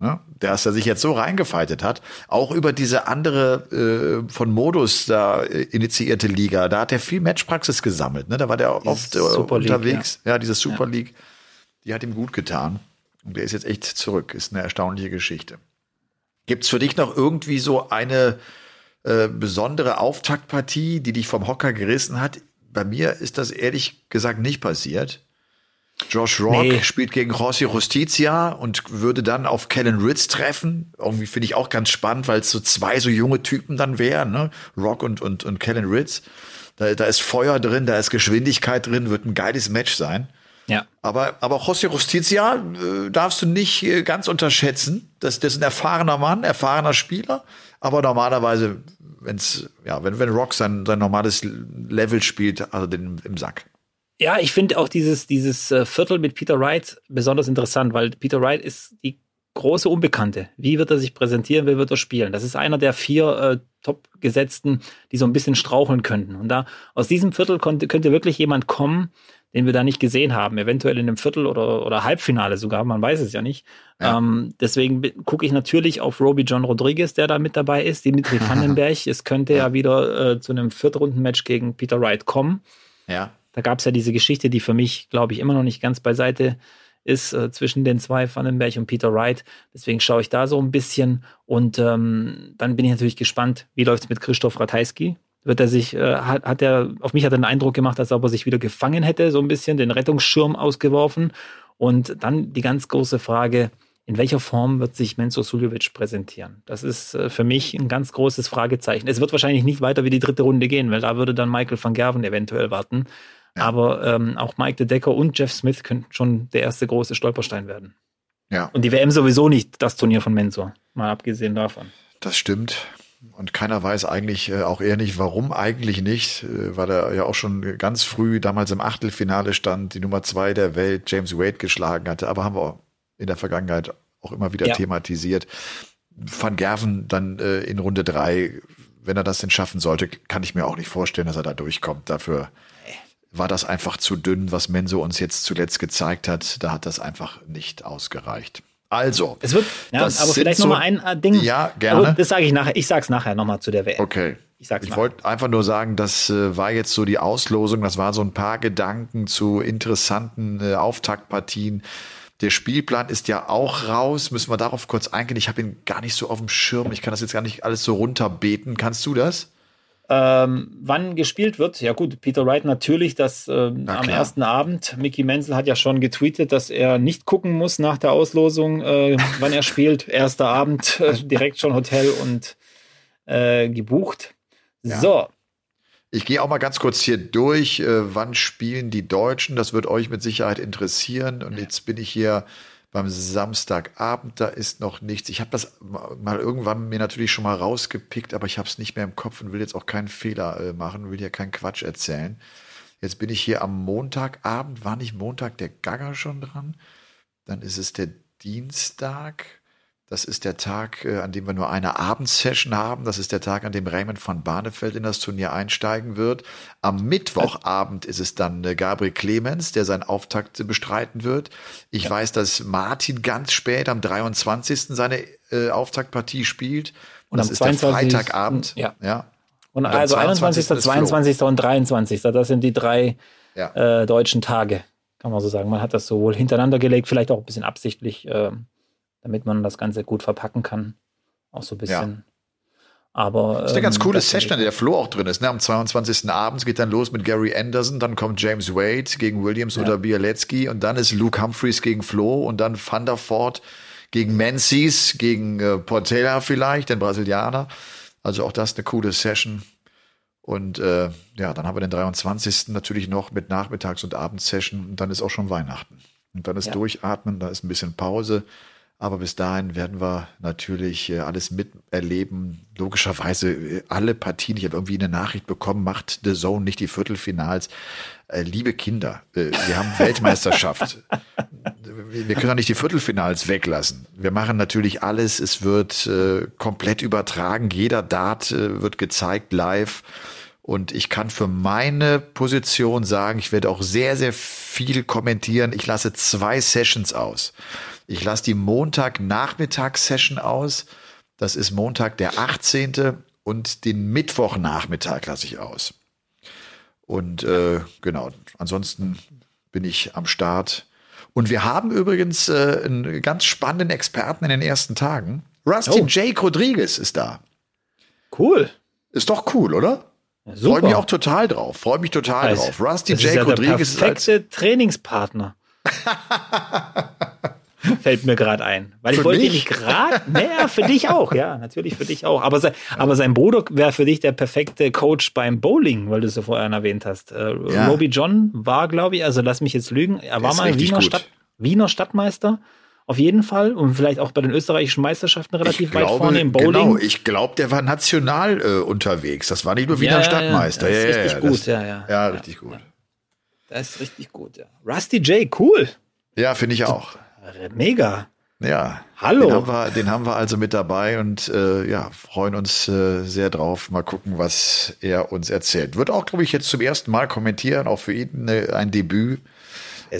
Ne? Dass er sich jetzt so reingefeitet hat, auch über diese andere äh, von Modus da äh, initiierte Liga, da hat er viel Matchpraxis gesammelt. Ne? Da war der oft äh, unterwegs. ja. ja, diese Super ja. League, die hat ihm gut getan. Und der ist jetzt echt zurück. Ist eine erstaunliche Geschichte. Gibt's für dich noch irgendwie so eine äh, besondere Auftaktpartie, die dich vom Hocker gerissen hat? Bei mir ist das ehrlich gesagt nicht passiert. Josh Rock nee. spielt gegen Rossi Rustizia und würde dann auf Kellen Ritz treffen. Irgendwie finde ich auch ganz spannend, weil es so zwei so junge Typen dann wären, ne? Rock und, und, und Kellen Ritz. Da, da ist Feuer drin, da ist Geschwindigkeit drin, wird ein geiles Match sein. Ja. Aber, aber José Rustizia äh, darfst du nicht äh, ganz unterschätzen. Das, das ist ein erfahrener Mann, erfahrener Spieler. Aber normalerweise, wenn's, ja, wenn, wenn Rock sein, sein normales Level spielt, also den im Sack. Ja, ich finde auch dieses, dieses äh, Viertel mit Peter Wright besonders interessant, weil Peter Wright ist die große Unbekannte. Wie wird er sich präsentieren, wie wird er spielen? Das ist einer der vier äh, Top-Gesetzten, die so ein bisschen straucheln könnten. Und da aus diesem Viertel konnte, könnte wirklich jemand kommen, den wir da nicht gesehen haben. Eventuell in einem Viertel oder, oder Halbfinale sogar, man weiß es ja nicht. Ja. Ähm, deswegen gucke ich natürlich auf Roby John Rodriguez, der da mit dabei ist, Dimitri Vandenberg. es könnte ja, ja wieder äh, zu einem Viertrundenmatch gegen Peter Wright kommen. Ja. Da gab es ja diese Geschichte, die für mich, glaube ich, immer noch nicht ganz beiseite ist äh, zwischen den zwei, Vandenberg und Peter Wright. Deswegen schaue ich da so ein bisschen. Und ähm, dann bin ich natürlich gespannt, wie läuft es mit Christoph Ratajski? Wird er sich, äh, hat, hat er, auf mich hat er den Eindruck gemacht, als ob er sich wieder gefangen hätte, so ein bisschen, den Rettungsschirm ausgeworfen. Und dann die ganz große Frage, in welcher Form wird sich Menzo Suljovic präsentieren? Das ist äh, für mich ein ganz großes Fragezeichen. Es wird wahrscheinlich nicht weiter wie die dritte Runde gehen, weil da würde dann Michael van Gerven eventuell warten. Aber ähm, auch Mike de Decker und Jeff Smith könnten schon der erste große Stolperstein werden. Ja. Und die WM sowieso nicht das Turnier von Mensur, mal abgesehen davon. Das stimmt. Und keiner weiß eigentlich, äh, auch er nicht, warum eigentlich nicht, äh, weil er ja auch schon ganz früh damals im Achtelfinale stand, die Nummer zwei der Welt, James Wade, geschlagen hatte. Aber haben wir in der Vergangenheit auch immer wieder ja. thematisiert. Van Gerven dann äh, in Runde drei, wenn er das denn schaffen sollte, kann ich mir auch nicht vorstellen, dass er da durchkommt. Dafür war das einfach zu dünn, was Menso uns jetzt zuletzt gezeigt hat. Da hat das einfach nicht ausgereicht. Also, es wird, ja, aber vielleicht so, noch mal ein äh, Ding. Ja, gerne. Aber das sage ich nachher. Ich sage es nachher nochmal zu der WM. Okay. Ich, ich wollte einfach nur sagen, das äh, war jetzt so die Auslosung. Das war so ein paar Gedanken zu interessanten äh, Auftaktpartien. Der Spielplan ist ja auch raus. Müssen wir darauf kurz eingehen? Ich habe ihn gar nicht so auf dem Schirm. Ich kann das jetzt gar nicht alles so runterbeten. Kannst du das? Ähm, wann gespielt wird, ja gut, Peter Wright natürlich, dass äh, am ersten Abend, Mickey Menzel hat ja schon getweetet, dass er nicht gucken muss nach der Auslosung, äh, wann er spielt. Erster Abend, äh, direkt schon Hotel und äh, gebucht. Ja. So. Ich gehe auch mal ganz kurz hier durch, äh, wann spielen die Deutschen, das wird euch mit Sicherheit interessieren. Und jetzt bin ich hier beim Samstagabend, da ist noch nichts. Ich habe das mal irgendwann mir natürlich schon mal rausgepickt, aber ich habe es nicht mehr im Kopf und will jetzt auch keinen Fehler äh, machen, will hier keinen Quatsch erzählen. Jetzt bin ich hier am Montagabend, war nicht Montag der Gagger schon dran? Dann ist es der Dienstag. Das ist der Tag, äh, an dem wir nur eine Abendsession haben. Das ist der Tag, an dem Raymond von Barnefeld in das Turnier einsteigen wird. Am Mittwochabend ist es dann äh, Gabriel Clemens, der seinen Auftakt bestreiten wird. Ich ja. weiß, dass Martin ganz spät am 23. seine äh, Auftaktpartie spielt. Und das ist 22. der Freitagabend. Ja. ja. Und, und also 21., 22. und 23. Das sind die drei ja. äh, deutschen Tage, kann man so sagen. Man hat das so wohl hintereinander gelegt, vielleicht auch ein bisschen absichtlich. Äh, damit man das Ganze gut verpacken kann. Auch so ein bisschen. Ja. Aber, das ist eine ganz ähm, coole Session, in der Flo auch drin ist. Ne? Am 22. abends geht dann los mit Gary Anderson, dann kommt James Wade gegen Williams ja. oder Bialecki und dann ist Luke Humphreys gegen Flo und dann Van der Voort gegen Menzies, gegen äh, Portela vielleicht, den Brasilianer. Also auch das eine coole Session. Und äh, ja, dann haben wir den 23. natürlich noch mit Nachmittags- und Abendsession und dann ist auch schon Weihnachten. Und dann ist ja. Durchatmen, da ist ein bisschen Pause. Aber bis dahin werden wir natürlich äh, alles miterleben. Logischerweise äh, alle Partien. Ich habe irgendwie eine Nachricht bekommen, macht The Zone nicht die Viertelfinals. Äh, liebe Kinder, wir haben Weltmeisterschaft. wir können doch nicht die Viertelfinals weglassen. Wir machen natürlich alles. Es wird komplett übertragen. Jeder Dart wird gezeigt live. Und ich kann für meine Position sagen, ich werde auch sehr, sehr viel kommentieren. Ich lasse zwei Sessions aus. Ich lasse die Montagnachmittagssession aus. Das ist Montag der 18. und den Mittwochnachmittag lasse ich aus. Und äh, genau, ansonsten bin ich am Start. Und wir haben übrigens äh, einen ganz spannenden Experten in den ersten Tagen. Rusty oh. Jake Rodriguez ist da. Cool. Ist doch cool, oder? Ja, Freue mich auch total drauf. Freue mich total also, drauf. Rusty Jake ja Rodriguez ist der perfekte Trainingspartner. fällt mir gerade ein. Weil für ich wollte mich? gerade, naja, für dich auch, ja, natürlich für dich auch. Aber, se, ja. aber sein Bruder wäre für dich der perfekte Coach beim Bowling, weil du es ja vorher erwähnt hast. Äh, ja. Roby John war, glaube ich, also lass mich jetzt lügen, er war mal Wiener, Stadt, Wiener Stadtmeister. Auf jeden Fall und vielleicht auch bei den österreichischen Meisterschaften relativ glaube, weit vorne im Bowling. Genau, ich glaube, der war national äh, unterwegs. Das war nicht nur Wiener ja, Stadtmeister. Ja, das ist ja, richtig gut, das, ja, ja. Ja, richtig gut. Das ist richtig gut, ja. Rusty J, cool. Ja, finde ich auch. Mega. Ja. Hallo. Den haben wir, den haben wir also mit dabei und äh, ja, freuen uns äh, sehr drauf. Mal gucken, was er uns erzählt. Wird auch, glaube ich, jetzt zum ersten Mal kommentieren, auch für ihn eine, ein Debüt.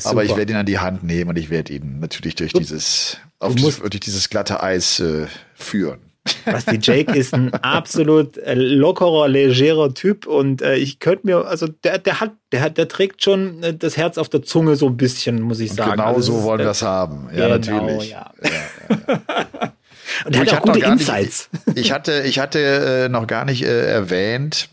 Aber ich werde ihn an die Hand nehmen und ich werde ihn natürlich durch dieses, auf dieses, durch dieses glatte Eis äh, führen. Rusty Jake ist ein absolut äh, lockerer, legerer Typ und äh, ich könnte mir, also der, der hat, der hat, der trägt schon äh, das Herz auf der Zunge so ein bisschen, muss ich und sagen. Genau also so wollen wir es haben. Ja, genau, natürlich. Ja. Ja, ja, und er hat auch gute Insights. Nicht, ich hatte, ich hatte äh, noch gar nicht äh, erwähnt,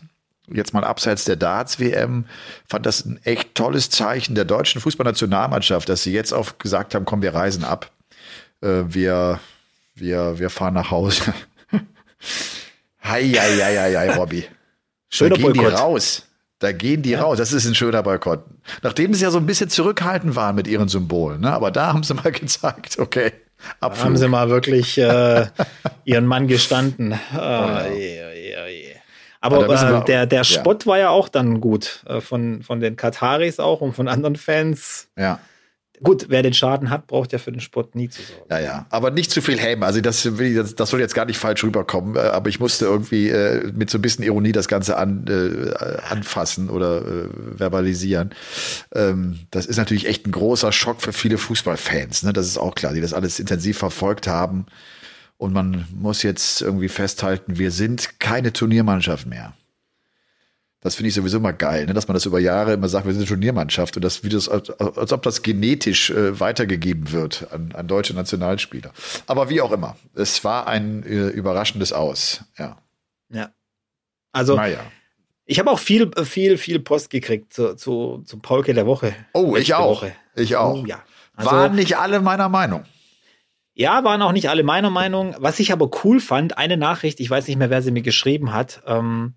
jetzt mal abseits der Darts-WM, fand das ein echt tolles Zeichen der deutschen Fußballnationalmannschaft, dass sie jetzt auch gesagt haben, komm, wir reisen ab. Äh, wir wir, wir fahren nach Hause. Hei, hei, hei, hei, hei, Robby. Schöner da gehen Boykott. die raus. Da gehen die ja. raus. Das ist ein schöner Boykott. Nachdem sie ja so ein bisschen zurückhaltend waren mit ihren Symbolen. Ne? Aber da haben sie mal gezeigt, okay. Abflug. Da haben sie mal wirklich äh, ihren Mann gestanden. Oh, je. Aber äh, der, der Spott ja. war ja auch dann gut. Äh, von, von den Kataris auch und von anderen Fans. Ja Gut, wer den Schaden hat, braucht ja für den Sport nie zu sorgen. Ja, ja. Aber nicht zu viel Helm. Also das, das, das soll jetzt gar nicht falsch rüberkommen. Äh, aber ich musste irgendwie äh, mit so ein bisschen Ironie das Ganze an, äh, anfassen oder äh, verbalisieren. Ähm, das ist natürlich echt ein großer Schock für viele Fußballfans. Ne? Das ist auch klar, die das alles intensiv verfolgt haben. Und man muss jetzt irgendwie festhalten, wir sind keine Turniermannschaft mehr. Das finde ich sowieso mal geil, ne? dass man das über Jahre immer sagt, wir sind eine Turniermannschaft und das, wie das als, als ob das genetisch äh, weitergegeben wird an, an deutsche Nationalspieler. Aber wie auch immer, es war ein äh, überraschendes Aus. Ja. Ja. Also, naja. ich habe auch viel, viel, viel Post gekriegt zu, zu, zu Paulke der Woche. Oh, ich auch. Woche. Ich auch. Oh, ja. Also, waren nicht alle meiner Meinung. Ja, waren auch nicht alle meiner Meinung. Was ich aber cool fand, eine Nachricht, ich weiß nicht mehr, wer sie mir geschrieben hat, ähm,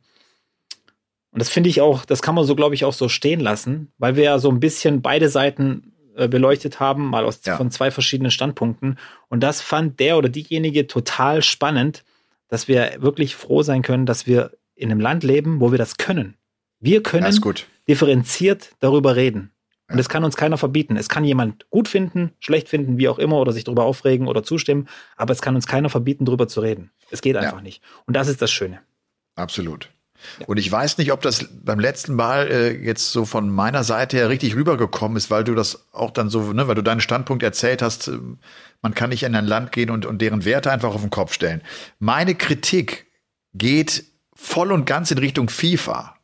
und das finde ich auch, das kann man so, glaube ich, auch so stehen lassen, weil wir ja so ein bisschen beide Seiten äh, beleuchtet haben, mal aus ja. von zwei verschiedenen Standpunkten. Und das fand der oder diejenige total spannend, dass wir wirklich froh sein können, dass wir in einem Land leben, wo wir das können. Wir können differenziert darüber reden. Und das kann uns keiner verbieten. Es kann jemand gut finden, schlecht finden, wie auch immer, oder sich darüber aufregen oder zustimmen, aber es kann uns keiner verbieten, darüber zu reden. Es geht einfach ja. nicht. Und das ist das Schöne. Absolut. Und ich weiß nicht, ob das beim letzten Mal äh, jetzt so von meiner Seite her richtig rübergekommen ist, weil du das auch dann so, ne, weil du deinen Standpunkt erzählt hast, äh, man kann nicht in ein Land gehen und, und deren Werte einfach auf den Kopf stellen. Meine Kritik geht voll und ganz in Richtung FIFA.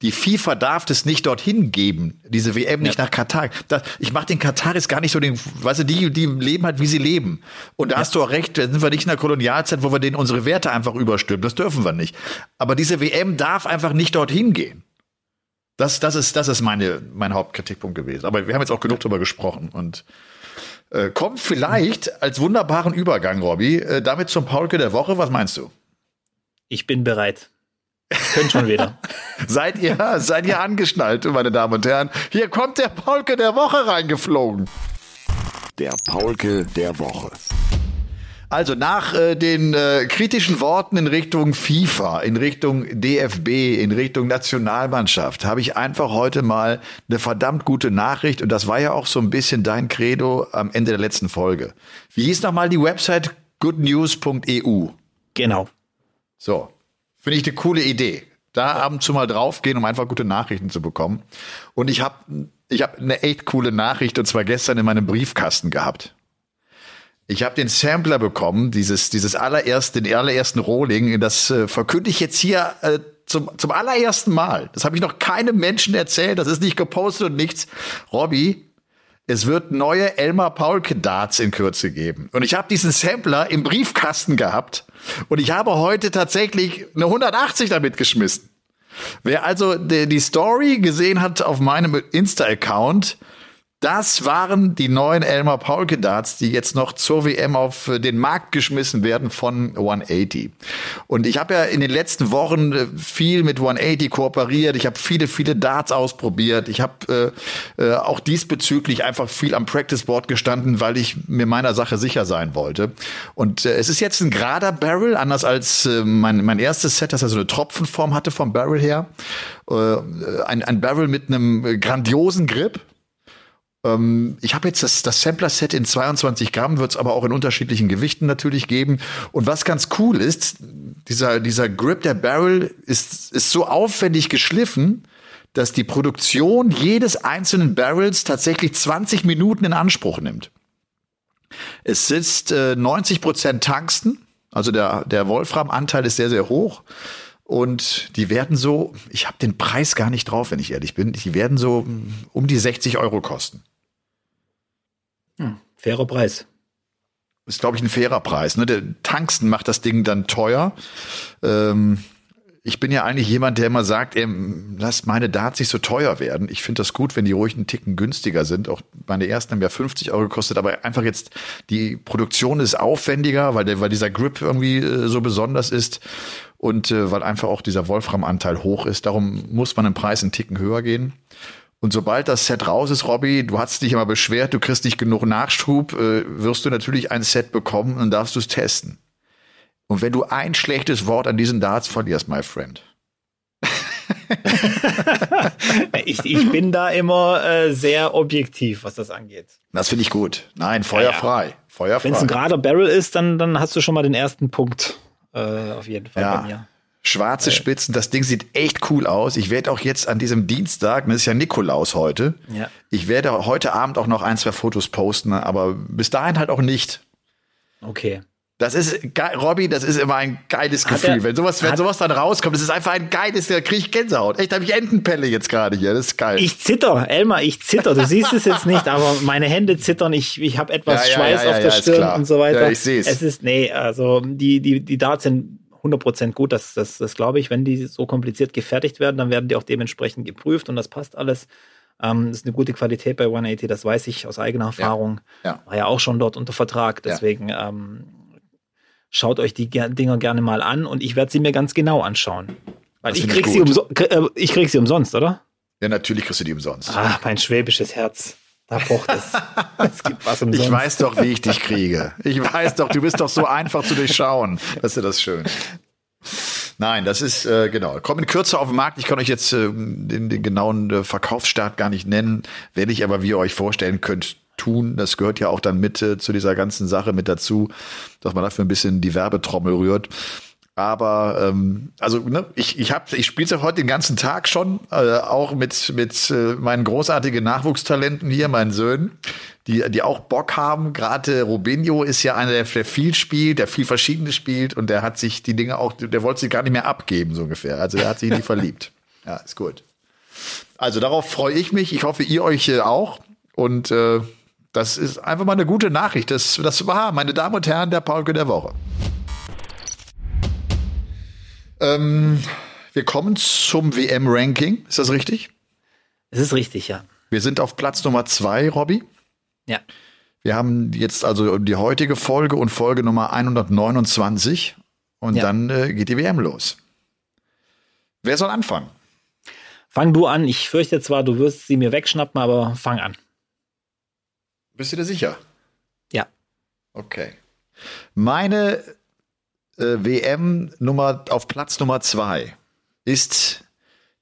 Die FIFA darf das nicht dorthin geben, diese WM nicht ja. nach Katar. Das, ich mache den Kataris gar nicht so den, weißt du, die, die leben halt, wie sie leben. Und da ja. hast du auch recht, da sind wir nicht in der Kolonialzeit, wo wir denen unsere Werte einfach überstülpen. Das dürfen wir nicht. Aber diese WM darf einfach nicht dorthin gehen. Das, das ist, das ist meine, mein Hauptkritikpunkt gewesen. Aber wir haben jetzt auch genug drüber gesprochen und äh, kommt vielleicht als wunderbaren Übergang, Robby, äh, damit zum Paulke der Woche. Was meinst du? Ich bin bereit. Könnt schon wieder. seid ihr, seid ihr angeschnallt, meine Damen und Herren? Hier kommt der Paulke der Woche reingeflogen. Der Paulke der Woche. Also nach äh, den äh, kritischen Worten in Richtung FIFA, in Richtung DFB, in Richtung Nationalmannschaft, habe ich einfach heute mal eine verdammt gute Nachricht und das war ja auch so ein bisschen dein Credo am Ende der letzten Folge. Wie hieß nochmal die Website goodnews.eu? Genau. So, Finde ich eine coole Idee. Da ab und zu mal draufgehen, um einfach gute Nachrichten zu bekommen. Und ich habe ich hab eine echt coole Nachricht, und zwar gestern in meinem Briefkasten gehabt. Ich habe den Sampler bekommen, dieses, dieses allererste, den allerersten Rohling. Das äh, verkünde ich jetzt hier äh, zum, zum allerersten Mal. Das habe ich noch keinem Menschen erzählt. Das ist nicht gepostet und nichts. Robby, es wird neue Elmar Paulke Darts in Kürze geben. Und ich habe diesen Sampler im Briefkasten gehabt und ich habe heute tatsächlich eine 180 damit geschmissen. Wer also die Story gesehen hat auf meinem Insta-Account, das waren die neuen Elmar Paulke Darts, die jetzt noch zur WM auf den Markt geschmissen werden von 180. Und ich habe ja in den letzten Wochen äh, viel mit 180 kooperiert. Ich habe viele, viele Darts ausprobiert. Ich habe äh, äh, auch diesbezüglich einfach viel am Practice Board gestanden, weil ich mir meiner Sache sicher sein wollte. Und äh, es ist jetzt ein gerader Barrel, anders als äh, mein, mein erstes Set, das ja so eine Tropfenform hatte vom Barrel her. Äh, ein, ein Barrel mit einem grandiosen Grip ähm, ich habe jetzt das, das Sampler-Set in 22 Gramm, wird es aber auch in unterschiedlichen Gewichten natürlich geben. Und was ganz cool ist, dieser, dieser Grip der Barrel ist, ist so aufwendig geschliffen, dass die Produktion jedes einzelnen Barrels tatsächlich 20 Minuten in Anspruch nimmt. Es sitzt äh, 90 Prozent Tungsten, also der, der Wolfram-Anteil ist sehr, sehr hoch. Und die werden so, ich habe den Preis gar nicht drauf, wenn ich ehrlich bin, die werden so um die 60 Euro kosten. Hm, fairer Preis. Ist, glaube ich, ein fairer Preis. Ne? Der Tungsten macht das Ding dann teuer. Ähm, ich bin ja eigentlich jemand, der immer sagt, ey, lass meine Darts nicht so teuer werden. Ich finde das gut, wenn die ruhig einen Ticken günstiger sind. Auch meine ersten haben ja 50 Euro gekostet, aber einfach jetzt die Produktion ist aufwendiger, weil, der, weil dieser Grip irgendwie äh, so besonders ist und äh, weil einfach auch dieser Wolfram-Anteil hoch ist. Darum muss man im Preis einen Ticken höher gehen. Und sobald das Set raus ist, Robby, du hast dich immer beschwert, du kriegst nicht genug Nachschub, äh, wirst du natürlich ein Set bekommen und darfst du es testen. Und wenn du ein schlechtes Wort an diesen Darts verlierst, my friend, ich, ich bin da immer äh, sehr objektiv, was das angeht. Das finde ich gut. Nein, feuerfrei. Ja, ja. Feuerfrei. Wenn es ein gerader Barrel ist, dann, dann hast du schon mal den ersten Punkt. Äh, auf jeden Fall ja. bei mir. Schwarze Spitzen, das Ding sieht echt cool aus. Ich werde auch jetzt an diesem Dienstag, das ist ja Nikolaus heute, ja. ich werde heute Abend auch noch ein, zwei Fotos posten, aber bis dahin halt auch nicht. Okay. Das ist, Robby, das ist immer ein geiles hat Gefühl. Er, wenn sowas, wenn sowas dann rauskommt, das ist einfach ein geiles, da kriege ich Gänsehaut. Echt, da habe ich Entenpelle jetzt gerade hier. Das ist geil. Ich zitter, Elmar, ich zitter. Du siehst es jetzt nicht, aber meine Hände zittern. Ich, ich habe etwas ja, Schweiß ja, ja, auf der Stirn und so weiter. Ja, ich sehe es. Es ist, nee, also die, die, die Darts sind 100% gut. Das, das, das glaube ich. Wenn die so kompliziert gefertigt werden, dann werden die auch dementsprechend geprüft und das passt alles. Ähm, das ist eine gute Qualität bei 180, das weiß ich aus eigener Erfahrung. Ja. War ja auch schon dort unter Vertrag. Deswegen ähm, schaut euch die Dinger gerne mal an und ich werde sie mir ganz genau anschauen. Weil ich krieg, sie äh, ich krieg sie umsonst, oder? Ja, natürlich kriegst du die umsonst. Ah, mein schwäbisches Herz. Da pocht es. es gibt was umsonst. Ich weiß doch, wie ich dich kriege. Ich weiß doch, du bist doch so einfach zu durchschauen. Das ist ja das schön. Nein, das ist äh, genau. Kommt in Kürze auf den Markt. Ich kann euch jetzt äh, den, den genauen äh, Verkaufsstart gar nicht nennen. Werde ich aber, wie ihr euch vorstellen könnt, tun. Das gehört ja auch dann mit äh, zu dieser ganzen Sache mit dazu, dass man dafür ein bisschen die Werbetrommel rührt. Aber ähm, also ne, ich ich habe ich spiele ja heute den ganzen Tag schon äh, auch mit mit äh, meinen großartigen Nachwuchstalenten hier, meinen Söhnen, die die auch Bock haben. Gerade Robinho ist ja einer, der, der viel spielt, der viel Verschiedenes spielt und der hat sich die Dinge auch, der wollte sie gar nicht mehr abgeben so ungefähr. Also der hat sich in verliebt. Ja, ist gut. Also darauf freue ich mich. Ich hoffe ihr euch äh, auch und äh, das ist einfach mal eine gute Nachricht. Das, das war, meine Damen und Herren, der Paulke der Woche. Ähm, wir kommen zum WM-Ranking. Ist das richtig? Es ist richtig, ja. Wir sind auf Platz Nummer zwei, Robby. Ja. Wir haben jetzt also die heutige Folge und Folge Nummer 129 und ja. dann äh, geht die WM los. Wer soll anfangen? Fang du an. Ich fürchte zwar, du wirst sie mir wegschnappen, aber fang an. Bist du dir sicher? Ja. Okay. Meine äh, WM Nummer auf Platz Nummer zwei ist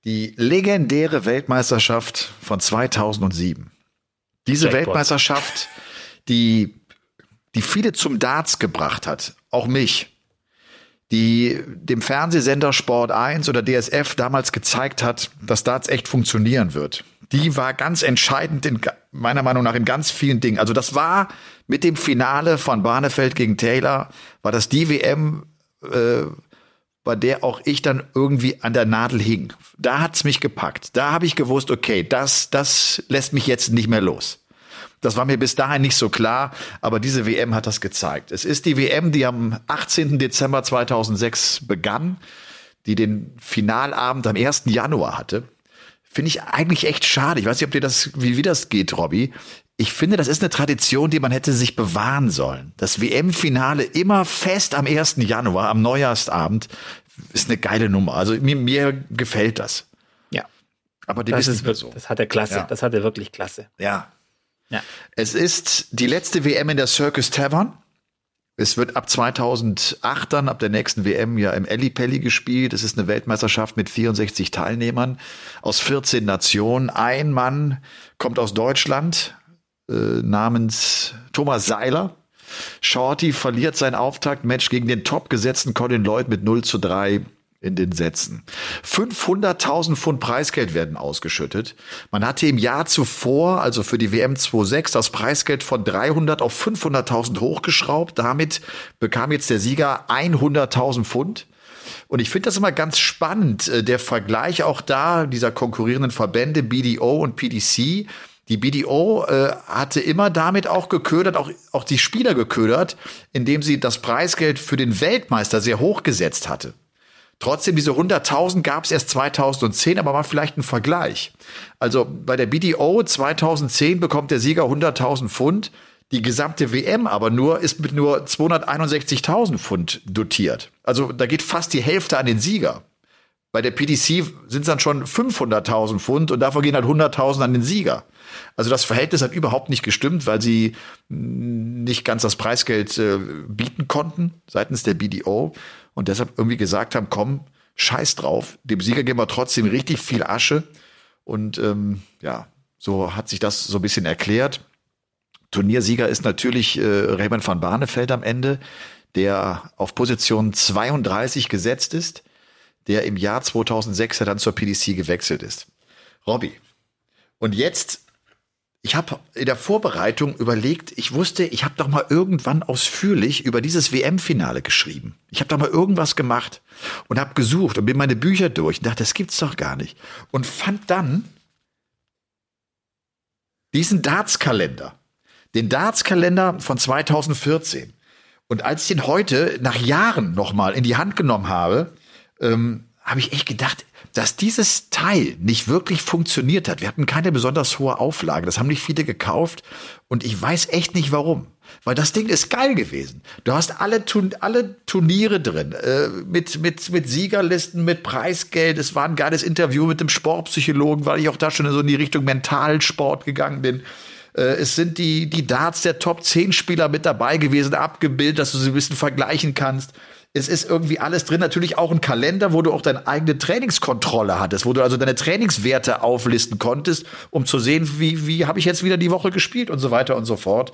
die legendäre Weltmeisterschaft von 2007. Diese Jackpot. Weltmeisterschaft, die, die viele zum Darts gebracht hat, auch mich, die dem Fernsehsender Sport 1 oder DSF damals gezeigt hat, dass Darts echt funktionieren wird die war ganz entscheidend in, meiner Meinung nach in ganz vielen Dingen. Also das war mit dem Finale von Barnefeld gegen Taylor, war das die WM, äh, bei der auch ich dann irgendwie an der Nadel hing. Da hat's mich gepackt. Da habe ich gewusst, okay, das, das lässt mich jetzt nicht mehr los. Das war mir bis dahin nicht so klar, aber diese WM hat das gezeigt. Es ist die WM, die am 18. Dezember 2006 begann, die den Finalabend am 1. Januar hatte. Finde ich eigentlich echt schade. Ich weiß nicht, ob dir das, wie, wie das geht, Robby. Ich finde, das ist eine Tradition, die man hätte sich bewahren sollen. Das WM-Finale immer fest am 1. Januar, am Neujahrsabend, ist eine geile Nummer. Also mir, mir gefällt das. Ja. Aber die das ist wirklich so. Das hat er klasse. Ja. Das hat er wirklich klasse. Ja. Ja. Es ist die letzte WM in der Circus Tavern. Es wird ab 2008 dann, ab der nächsten WM ja im Ellipelli gespielt. Es ist eine Weltmeisterschaft mit 64 Teilnehmern aus 14 Nationen. Ein Mann kommt aus Deutschland äh, namens Thomas Seiler. Shorty verliert sein Auftaktmatch gegen den topgesetzten Colin Lloyd mit 0 zu 3 in den Sätzen. 500.000 Pfund Preisgeld werden ausgeschüttet. Man hatte im Jahr zuvor, also für die WM 26, das Preisgeld von 300 auf 500.000 hochgeschraubt. Damit bekam jetzt der Sieger 100.000 Pfund. Und ich finde das immer ganz spannend, äh, der Vergleich auch da dieser konkurrierenden Verbände BDO und PDC. Die BDO äh, hatte immer damit auch geködert, auch, auch die Spieler geködert, indem sie das Preisgeld für den Weltmeister sehr hoch gesetzt hatte. Trotzdem, diese 100.000 gab es erst 2010, aber mal vielleicht ein Vergleich. Also bei der BDO 2010 bekommt der Sieger 100.000 Pfund. Die gesamte WM aber nur ist mit nur 261.000 Pfund dotiert. Also da geht fast die Hälfte an den Sieger. Bei der PDC sind es dann schon 500.000 Pfund und davon gehen halt 100.000 an den Sieger. Also das Verhältnis hat überhaupt nicht gestimmt, weil sie nicht ganz das Preisgeld äh, bieten konnten seitens der BDO und deshalb irgendwie gesagt haben, komm, scheiß drauf. Dem Sieger geben wir trotzdem richtig viel Asche. Und ähm, ja, so hat sich das so ein bisschen erklärt. Turniersieger ist natürlich äh, Raymond van Barneveld am Ende, der auf Position 32 gesetzt ist, der im Jahr 2006 ja dann zur PDC gewechselt ist. Robby. Und jetzt ich habe in der Vorbereitung überlegt, ich wusste, ich habe doch mal irgendwann ausführlich über dieses WM-Finale geschrieben. Ich habe doch mal irgendwas gemacht und habe gesucht und bin meine Bücher durch und dachte, das gibt's doch gar nicht. Und fand dann diesen Darts-Kalender. Den Darts-Kalender von 2014. Und als ich den heute nach Jahren nochmal in die Hand genommen habe, ähm, habe ich echt gedacht, dass dieses Teil nicht wirklich funktioniert hat. Wir hatten keine besonders hohe Auflage. Das haben nicht viele gekauft. Und ich weiß echt nicht warum. Weil das Ding ist geil gewesen. Du hast alle, alle Turniere drin, äh, mit, mit, mit Siegerlisten, mit Preisgeld. Es war ein geiles Interview mit dem Sportpsychologen, weil ich auch da schon so in die Richtung Mentalsport gegangen bin. Äh, es sind die, die Darts der Top 10 Spieler mit dabei gewesen, abgebildet, dass du sie ein bisschen vergleichen kannst es ist irgendwie alles drin. Natürlich auch ein Kalender, wo du auch deine eigene Trainingskontrolle hattest, wo du also deine Trainingswerte auflisten konntest, um zu sehen, wie, wie habe ich jetzt wieder die Woche gespielt und so weiter und so fort.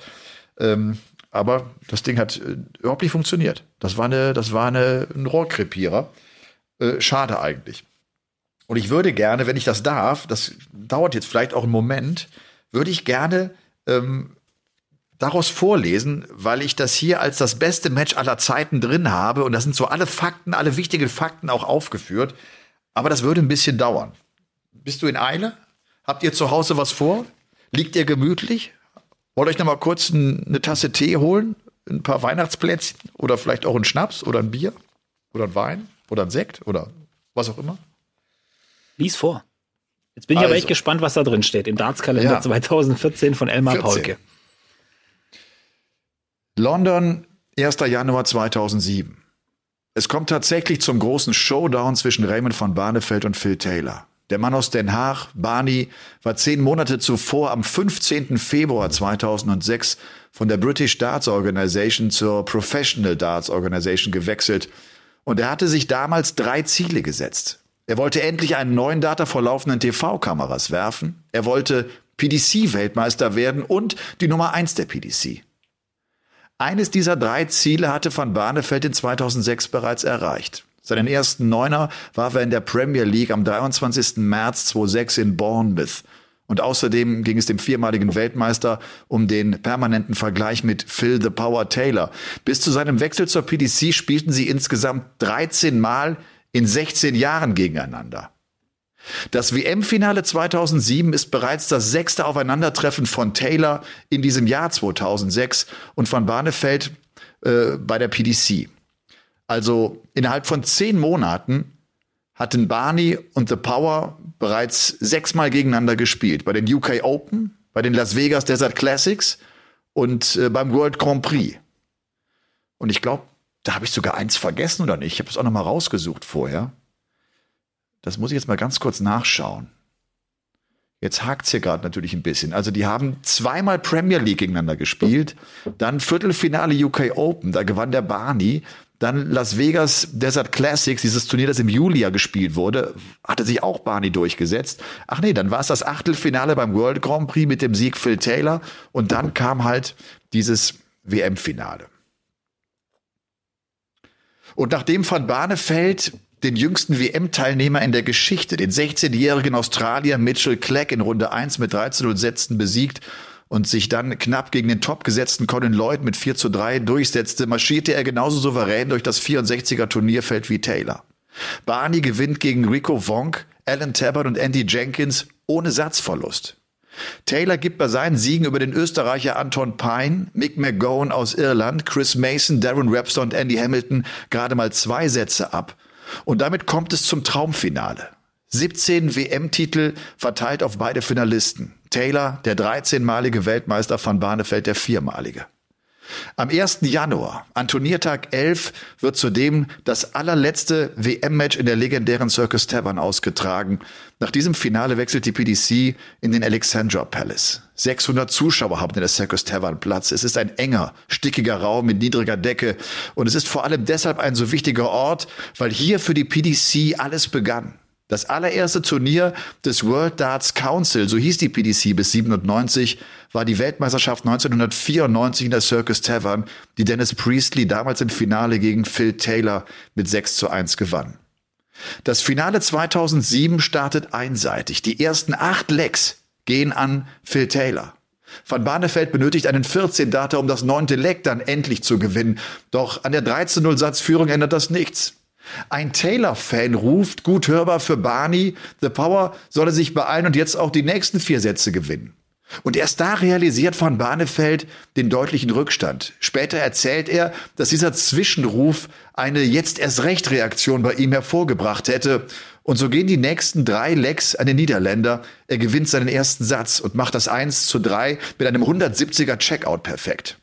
Ähm, aber das Ding hat äh, überhaupt nicht funktioniert. Das war, eine, das war eine, ein Rohrkrepierer. Äh, schade eigentlich. Und ich würde gerne, wenn ich das darf, das dauert jetzt vielleicht auch einen Moment, würde ich gerne ähm, daraus vorlesen, weil ich das hier als das beste Match aller Zeiten drin habe. Und da sind so alle Fakten, alle wichtigen Fakten auch aufgeführt. Aber das würde ein bisschen dauern. Bist du in Eile? Habt ihr zu Hause was vor? Liegt ihr gemütlich? Wollt euch noch mal kurz eine Tasse Tee holen? Ein paar Weihnachtsplätzchen? Oder vielleicht auch ein Schnaps oder ein Bier? Oder ein Wein? Oder ein Sekt? Oder was auch immer? Lies vor. Jetzt bin ich also. aber echt gespannt, was da drin steht. Im Dartskalender ja. 2014 von Elmar 14. Paulke. London, 1. Januar 2007. Es kommt tatsächlich zum großen Showdown zwischen Raymond von Barnefeld und Phil Taylor. Der Mann aus Den Haag, Barney, war zehn Monate zuvor am 15. Februar 2006 von der British Darts Organization zur Professional Darts Organization gewechselt und er hatte sich damals drei Ziele gesetzt. Er wollte endlich einen neuen Data vor laufenden TV-Kameras werfen, er wollte PDC-Weltmeister werden und die Nummer eins der PDC. Eines dieser drei Ziele hatte Van Barneveld in 2006 bereits erreicht. Seinen ersten Neuner warf er in der Premier League am 23. März 2006 in Bournemouth. Und außerdem ging es dem viermaligen Weltmeister um den permanenten Vergleich mit Phil the Power Taylor. Bis zu seinem Wechsel zur PDC spielten sie insgesamt 13 Mal in 16 Jahren gegeneinander. Das WM-Finale 2007 ist bereits das sechste Aufeinandertreffen von Taylor in diesem Jahr 2006 und von Barnefeld äh, bei der PDC. Also innerhalb von zehn Monaten hatten Barney und The Power bereits sechsmal gegeneinander gespielt. Bei den UK Open, bei den Las Vegas Desert Classics und äh, beim World Grand Prix. Und ich glaube, da habe ich sogar eins vergessen oder nicht. Ich habe es auch noch mal rausgesucht vorher. Das muss ich jetzt mal ganz kurz nachschauen. Jetzt hakt's hier gerade natürlich ein bisschen. Also die haben zweimal Premier League gegeneinander gespielt, dann Viertelfinale UK Open, da gewann der Barney, dann Las Vegas Desert Classics, dieses Turnier, das im Juli ja gespielt wurde, hatte sich auch Barney durchgesetzt. Ach nee, dann war es das Achtelfinale beim World Grand Prix mit dem Sieg Phil Taylor und dann kam halt dieses WM-Finale. Und nachdem Van Barneveld den jüngsten WM-Teilnehmer in der Geschichte, den 16-jährigen Australier Mitchell Clegg in Runde 1 mit 13-0 Sätzen besiegt und sich dann knapp gegen den topgesetzten Colin Lloyd mit 4 zu 3 durchsetzte, marschierte er genauso souverän durch das 64er Turnierfeld wie Taylor. Barney gewinnt gegen Rico Wonk, Alan Tabbert und Andy Jenkins ohne Satzverlust. Taylor gibt bei seinen Siegen über den Österreicher Anton Pine, Mick McGowan aus Irland, Chris Mason, Darren Webster und Andy Hamilton gerade mal zwei Sätze ab und damit kommt es zum Traumfinale. 17 WM-Titel verteilt auf beide Finalisten. Taylor, der 13-malige Weltmeister, van Barneveld, der viermalige. Am 1. Januar, an Turniertag 11, wird zudem das allerletzte WM-Match in der legendären Circus Tavern ausgetragen. Nach diesem Finale wechselt die PDC in den Alexandra Palace. 600 Zuschauer haben in der Circus Tavern Platz. Es ist ein enger, stickiger Raum mit niedriger Decke. Und es ist vor allem deshalb ein so wichtiger Ort, weil hier für die PDC alles begann. Das allererste Turnier des World Darts Council, so hieß die PDC bis 97, war die Weltmeisterschaft 1994 in der Circus Tavern, die Dennis Priestley damals im Finale gegen Phil Taylor mit 6 zu 1 gewann. Das Finale 2007 startet einseitig. Die ersten acht Legs gehen an Phil Taylor. Van Barneveld benötigt einen 14 Data, um das neunte Leg dann endlich zu gewinnen. Doch an der 13-0 Satzführung ändert das nichts. Ein Taylor-Fan ruft, gut hörbar für Barney, The Power solle sich beeilen und jetzt auch die nächsten vier Sätze gewinnen. Und erst da realisiert von Barnefeld den deutlichen Rückstand. Später erzählt er, dass dieser Zwischenruf eine jetzt erst recht Reaktion bei ihm hervorgebracht hätte. Und so gehen die nächsten drei Lecks an den Niederländer. Er gewinnt seinen ersten Satz und macht das 1 zu 3 mit einem 170er Checkout perfekt.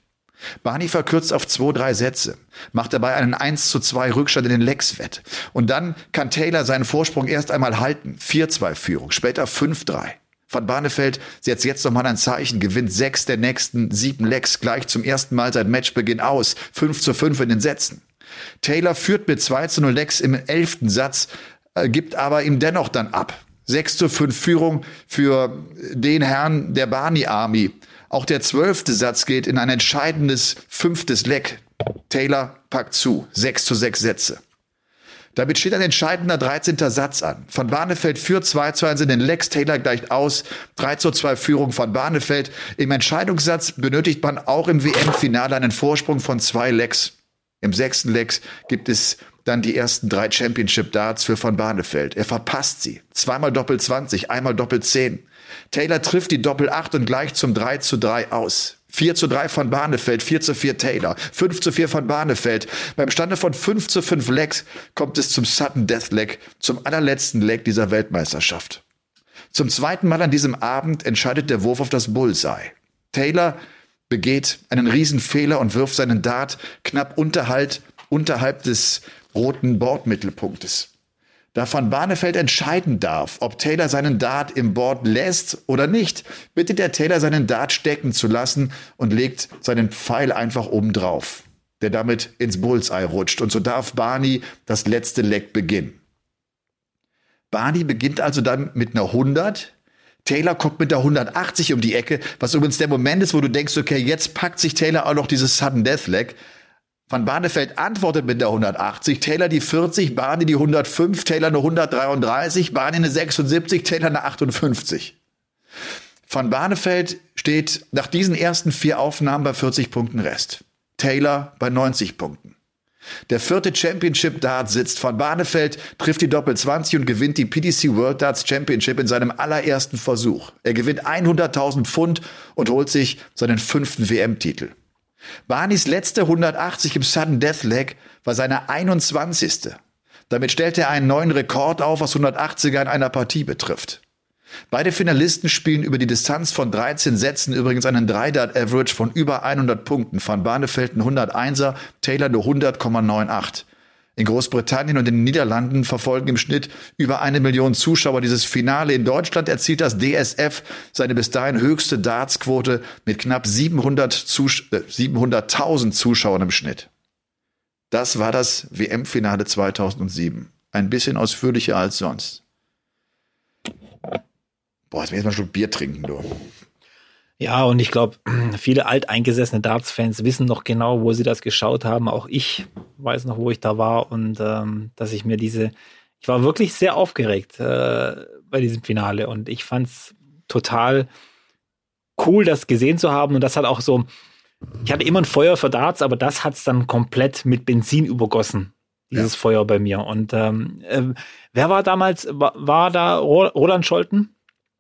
Barney verkürzt auf zwei, drei Sätze, macht dabei einen 1 zu 2 Rückstand in den Lecks wett. Und dann kann Taylor seinen Vorsprung erst einmal halten. 4-2 Führung, später 5-3. Van Barneveld setzt jetzt nochmal ein Zeichen, gewinnt sechs der nächsten sieben Lecks gleich zum ersten Mal seit Matchbeginn aus. 5 zu 5 in den Sätzen. Taylor führt mit 2 zu 0 Lecks im elften Satz, äh, gibt aber ihm dennoch dann ab. 6 zu 5 Führung für den Herrn der Barney Army. Auch der zwölfte Satz geht in ein entscheidendes fünftes Leck. Taylor packt zu. Sechs zu sechs Sätze. Damit steht ein entscheidender 13. Satz an. Von Barnefeld führt 2 zu 1 in den Lecks, Taylor gleicht aus. 3 zu 2 Führung von Barnefeld. Im Entscheidungssatz benötigt man auch im WM-Finale einen Vorsprung von zwei Lecks. Im sechsten Lecks gibt es dann die ersten drei Championship Darts für von Barnefeld. Er verpasst sie. Zweimal Doppel 20, einmal Doppel 10. Taylor trifft die Doppel 8 und gleicht zum 3 zu 3 aus. 4 zu 3 von Barnefeld, 4 zu 4 Taylor, 5 zu 4 von Barnefeld. Beim Stande von 5 zu 5 Legs kommt es zum Sudden Death Leg, zum allerletzten Leg dieser Weltmeisterschaft. Zum zweiten Mal an diesem Abend entscheidet der Wurf auf das Bullseye. Taylor begeht einen Riesenfehler und wirft seinen Dart knapp unterhalb, unterhalb des roten Bordmittelpunktes. Da Van Barneveld entscheiden darf, ob Taylor seinen Dart im Board lässt oder nicht, bittet der Taylor seinen Dart stecken zu lassen und legt seinen Pfeil einfach oben drauf, der damit ins Bullseye rutscht. Und so darf Barney das letzte Leck beginnen. Barney beginnt also dann mit einer 100. Taylor kommt mit der 180 um die Ecke, was übrigens der Moment ist, wo du denkst, okay, jetzt packt sich Taylor auch noch dieses Sudden Death Leg. Van Barneveld antwortet mit der 180, Taylor die 40, Barney die 105, Taylor eine 133, Barney eine 76, Taylor eine 58. Van Barneveld steht nach diesen ersten vier Aufnahmen bei 40 Punkten Rest. Taylor bei 90 Punkten. Der vierte Championship Dart sitzt. Van Barneveld trifft die Doppel 20 und gewinnt die PDC World Darts Championship in seinem allerersten Versuch. Er gewinnt 100.000 Pfund und holt sich seinen fünften WM-Titel. Barneys letzte 180 im Sudden Death Leg war seine 21. Damit stellte er einen neuen Rekord auf, was 180er in einer Partie betrifft. Beide Finalisten spielen über die Distanz von 13 Sätzen übrigens einen 3-Dart-Average von über 100 Punkten. Van Barneveld ein 101er, Taylor nur 100,98. In Großbritannien und in den Niederlanden verfolgen im Schnitt über eine Million Zuschauer dieses Finale. In Deutschland erzielt das DSF seine bis dahin höchste Dartsquote mit knapp 700 Zus äh, 700.000 Zuschauern im Schnitt. Das war das WM-Finale 2007. Ein bisschen ausführlicher als sonst. Boah, jetzt muss ich mal schon Bier trinken, du. Ja, und ich glaube, viele alteingesessene Darts-Fans wissen noch genau, wo sie das geschaut haben. Auch ich weiß noch, wo ich da war und ähm, dass ich mir diese, ich war wirklich sehr aufgeregt äh, bei diesem Finale und ich fand es total cool, das gesehen zu haben und das hat auch so, ich hatte immer ein Feuer für Darts, aber das hat es dann komplett mit Benzin übergossen, dieses ja. Feuer bei mir. Und ähm, äh, wer war damals, war, war da Roland Scholten?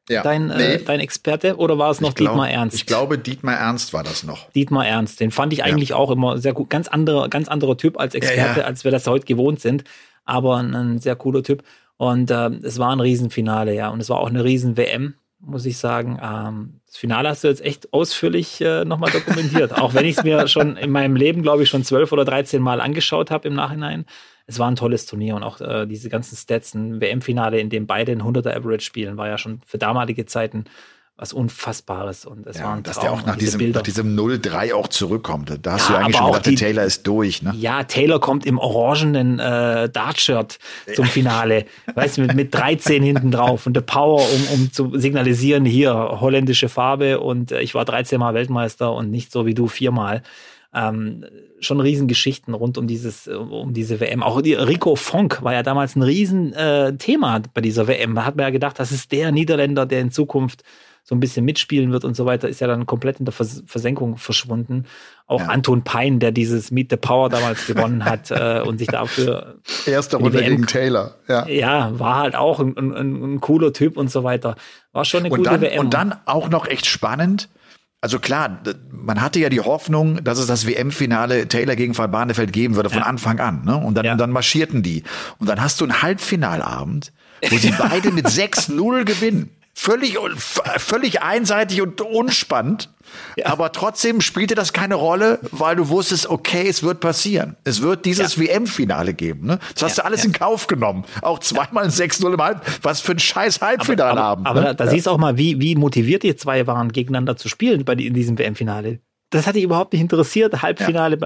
Ja. dein, äh, nee. äh, dein Experte? Oder war es noch glaub, Dietmar Ernst? Ich glaube, Dietmar Ernst war das noch. Dietmar Ernst, den fand ich eigentlich ja. auch immer sehr gut. Ganz anderer, ganz anderer Typ als Experte, ja, als wir das heute gewohnt sind. Aber ein, ein sehr cooler Typ. Und äh, es war ein Riesenfinale, ja. Und es war auch eine Riesen-WM. Muss ich sagen. Ähm, das Finale hast du jetzt echt ausführlich äh, nochmal dokumentiert. auch wenn ich es mir schon in meinem Leben, glaube ich, schon zwölf oder dreizehn Mal angeschaut habe im Nachhinein. Es war ein tolles Turnier und auch äh, diese ganzen Stats, ein WM-Finale, in dem beide ein 100er Average spielen, war ja schon für damalige Zeiten was Unfassbares. Und es ja, war ein dass der auch nach diesem, nach diesem 0-3 auch zurückkommt. Da hast ja, du eigentlich schon gedacht, die, Taylor ist durch. Ne? Ja, Taylor kommt im orangenen äh, Dart-Shirt zum Finale. weißt du, mit, mit 13 hinten drauf und der Power, um, um zu signalisieren, hier holländische Farbe und äh, ich war 13 Mal Weltmeister und nicht so wie du viermal. Ähm, schon Riesengeschichten rund um dieses, um diese WM. Auch die Rico Fonk war ja damals ein Riesenthema äh, bei dieser WM. Da hat man ja gedacht, das ist der Niederländer, der in Zukunft so ein bisschen mitspielen wird und so weiter, ist ja dann komplett in der Vers Versenkung verschwunden. Auch ja. Anton Pein, der dieses Meet the Power damals gewonnen hat äh, und sich dafür. Erste Runde gegen Taylor, ja. Ja, war halt auch ein, ein, ein, cooler Typ und so weiter. War schon eine und gute dann, WM. Und dann auch noch echt spannend. Also klar, man hatte ja die Hoffnung, dass es das WM-Finale Taylor gegen Van Barneveld geben würde von ja. Anfang an. Ne? Und dann, ja. dann marschierten die. Und dann hast du einen Halbfinalabend, wo sie beide mit 6-0 gewinnen völlig, völlig einseitig und unspannend. Ja. Aber trotzdem spielte das keine Rolle, weil du wusstest, okay, es wird passieren. Es wird dieses ja. WM-Finale geben. Ne? Das hast ja, du alles in Kauf genommen. Auch zweimal ein 6-0 im Halb. Was für ein scheiß Halbfinale aber, haben. Aber, ne? da, da siehst du auch mal, wie, wie motiviert die zwei waren, gegeneinander zu spielen bei in diesem WM-Finale. Das hat dich überhaupt nicht interessiert. Halbfinale,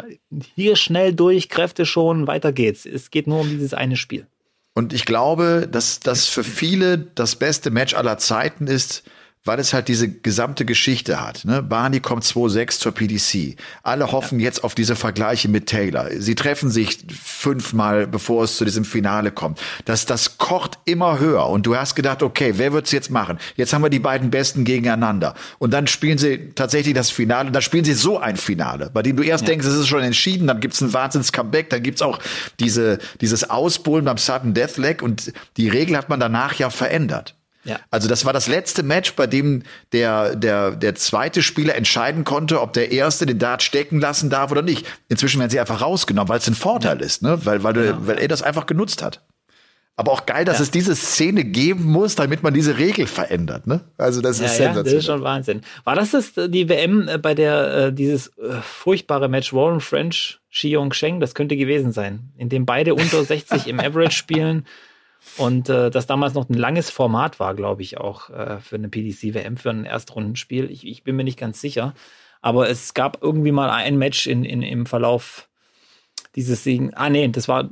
hier schnell durch, Kräfte schon, weiter geht's. Es geht nur um dieses eine Spiel. Und ich glaube, dass das für viele das beste Match aller Zeiten ist, weil es halt diese gesamte Geschichte hat. Ne? Barney kommt 2-6 zur PDC. Alle hoffen ja. jetzt auf diese Vergleiche mit Taylor. Sie treffen sich fünfmal, bevor es zu diesem Finale kommt. Das, das kocht immer höher. Und du hast gedacht, okay, wer wird's jetzt machen? Jetzt haben wir die beiden Besten gegeneinander. Und dann spielen sie tatsächlich das Finale. Und dann spielen sie so ein Finale, bei dem du erst ja. denkst, es ist schon entschieden. Dann gibt's ein Wahnsinns-Comeback. Dann gibt's auch diese, dieses Ausbullen beim Sudden Death Leg. Und die Regel hat man danach ja verändert. Ja. Also das war das letzte Match, bei dem der, der, der zweite Spieler entscheiden konnte, ob der erste den Dart stecken lassen darf oder nicht. Inzwischen werden sie einfach rausgenommen, weil es ein Vorteil ja. ist, ne? weil, weil, du, ja. weil er das einfach genutzt hat. Aber auch geil, dass ja. es diese Szene geben muss, damit man diese Regel verändert. Ne? Also das ist ja, ja, das ist schon Wahnsinn. War das, das die WM, äh, bei der äh, dieses äh, furchtbare Match Warren French, Xi Yong Sheng, das könnte gewesen sein, in dem beide unter 60 im Average spielen und äh, das damals noch ein langes Format war, glaube ich, auch äh, für eine PDC-WM, für ein Erstrundenspiel. Ich, ich bin mir nicht ganz sicher. Aber es gab irgendwie mal ein Match in, in, im Verlauf dieses Siegen. Ah, nee, das war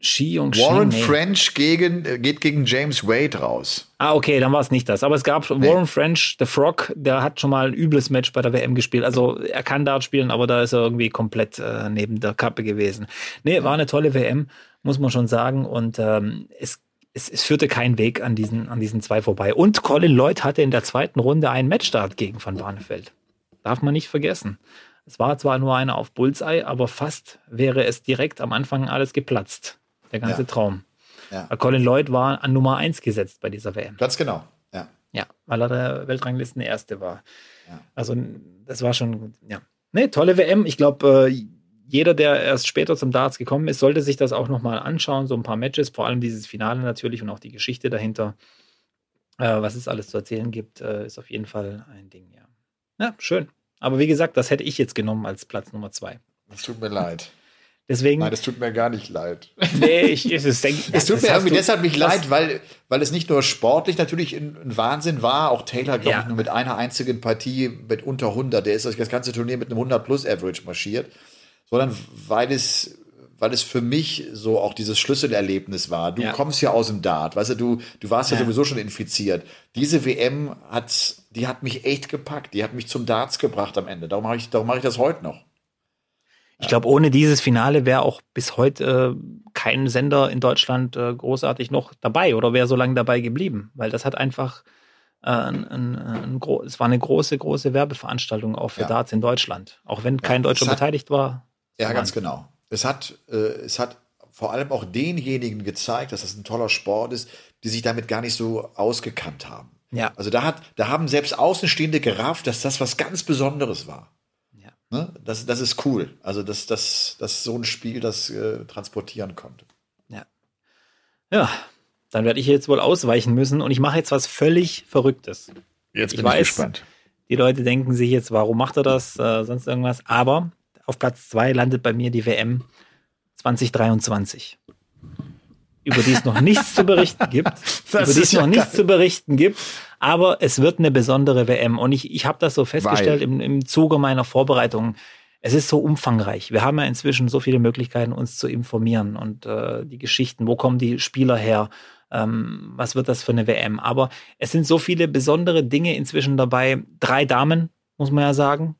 Xi und Warren nee. French gegen, geht gegen James Wade raus. Ah, okay, dann war es nicht das. Aber es gab nee. Warren French, The Frog, der hat schon mal ein übles Match bei der WM gespielt. Also er kann Dart spielen, aber da ist er irgendwie komplett äh, neben der Kappe gewesen. Nee, war eine tolle WM, muss man schon sagen. Und ähm, es es, es führte kein Weg an diesen, an diesen zwei vorbei. Und Colin Lloyd hatte in der zweiten Runde einen Matchstart gegen Van Barneveld. Darf man nicht vergessen. Es war zwar nur einer auf Bullseye, aber fast wäre es direkt am Anfang alles geplatzt. Der ganze ja. Traum. Ja. Colin Lloyd war an Nummer 1 gesetzt bei dieser WM. Ganz genau, ja. Ja, weil er der Weltranglisten Erste war. Ja. Also, das war schon, ja. Nee, tolle WM. Ich glaube, äh, jeder, der erst später zum Darts gekommen ist, sollte sich das auch nochmal anschauen, so ein paar Matches, vor allem dieses Finale natürlich und auch die Geschichte dahinter. Äh, was es alles zu erzählen gibt, äh, ist auf jeden Fall ein Ding, ja. Ja, schön. Aber wie gesagt, das hätte ich jetzt genommen als Platz Nummer zwei. Es tut mir leid. Deswegen, Nein, das tut mir gar nicht leid. Nee, ich, ich es, denk, es tut mir irgendwie deshalb nicht leid, weil, weil es nicht nur sportlich natürlich ein, Wahnsinn war, auch Taylor, glaube ja. ich, nur mit einer einzigen Partie mit unter 100, der ist das ganze Turnier mit einem 100 plus Average marschiert sondern weil es weil es für mich so auch dieses Schlüsselerlebnis war. Du ja. kommst ja aus dem Dart, weißt du, du, du warst ja, ja, sowieso schon infiziert. Diese WM hat, die hat mich echt gepackt, die hat mich zum Darts gebracht am Ende. Darum mache ich, darum mache ich das heute noch. Ich glaube, ohne dieses Finale wäre auch bis heute äh, kein Sender in Deutschland äh, großartig noch dabei oder wäre so lange dabei geblieben, weil das hat einfach äh, ein, ein, ein, es war eine große, große Werbeveranstaltung auch für ja. Darts in Deutschland, auch wenn kein Deutscher beteiligt war. Ja, ganz genau. Es hat, äh, es hat vor allem auch denjenigen gezeigt, dass das ein toller Sport ist, die sich damit gar nicht so ausgekannt haben. Ja. Also da hat, da haben selbst Außenstehende gerafft, dass das was ganz Besonderes war. Ja. Ne? Das, das ist cool. Also dass das, das so ein Spiel das äh, transportieren konnte. Ja. Ja, dann werde ich jetzt wohl ausweichen müssen und ich mache jetzt was völlig Verrücktes. Jetzt bin ich, weiß, gespannt. Die Leute denken sich jetzt, warum macht er das, äh, sonst irgendwas. Aber auf Platz zwei landet bei mir die WM 2023 über die es noch nichts zu berichten gibt, das über die es noch ja nichts geil. zu berichten gibt, aber es wird eine besondere WM und ich, ich habe das so festgestellt im, im Zuge meiner Vorbereitung. Es ist so umfangreich. Wir haben ja inzwischen so viele Möglichkeiten, uns zu informieren und äh, die Geschichten, wo kommen die Spieler her, ähm, was wird das für eine WM. Aber es sind so viele besondere Dinge inzwischen dabei. Drei Damen, muss man ja sagen.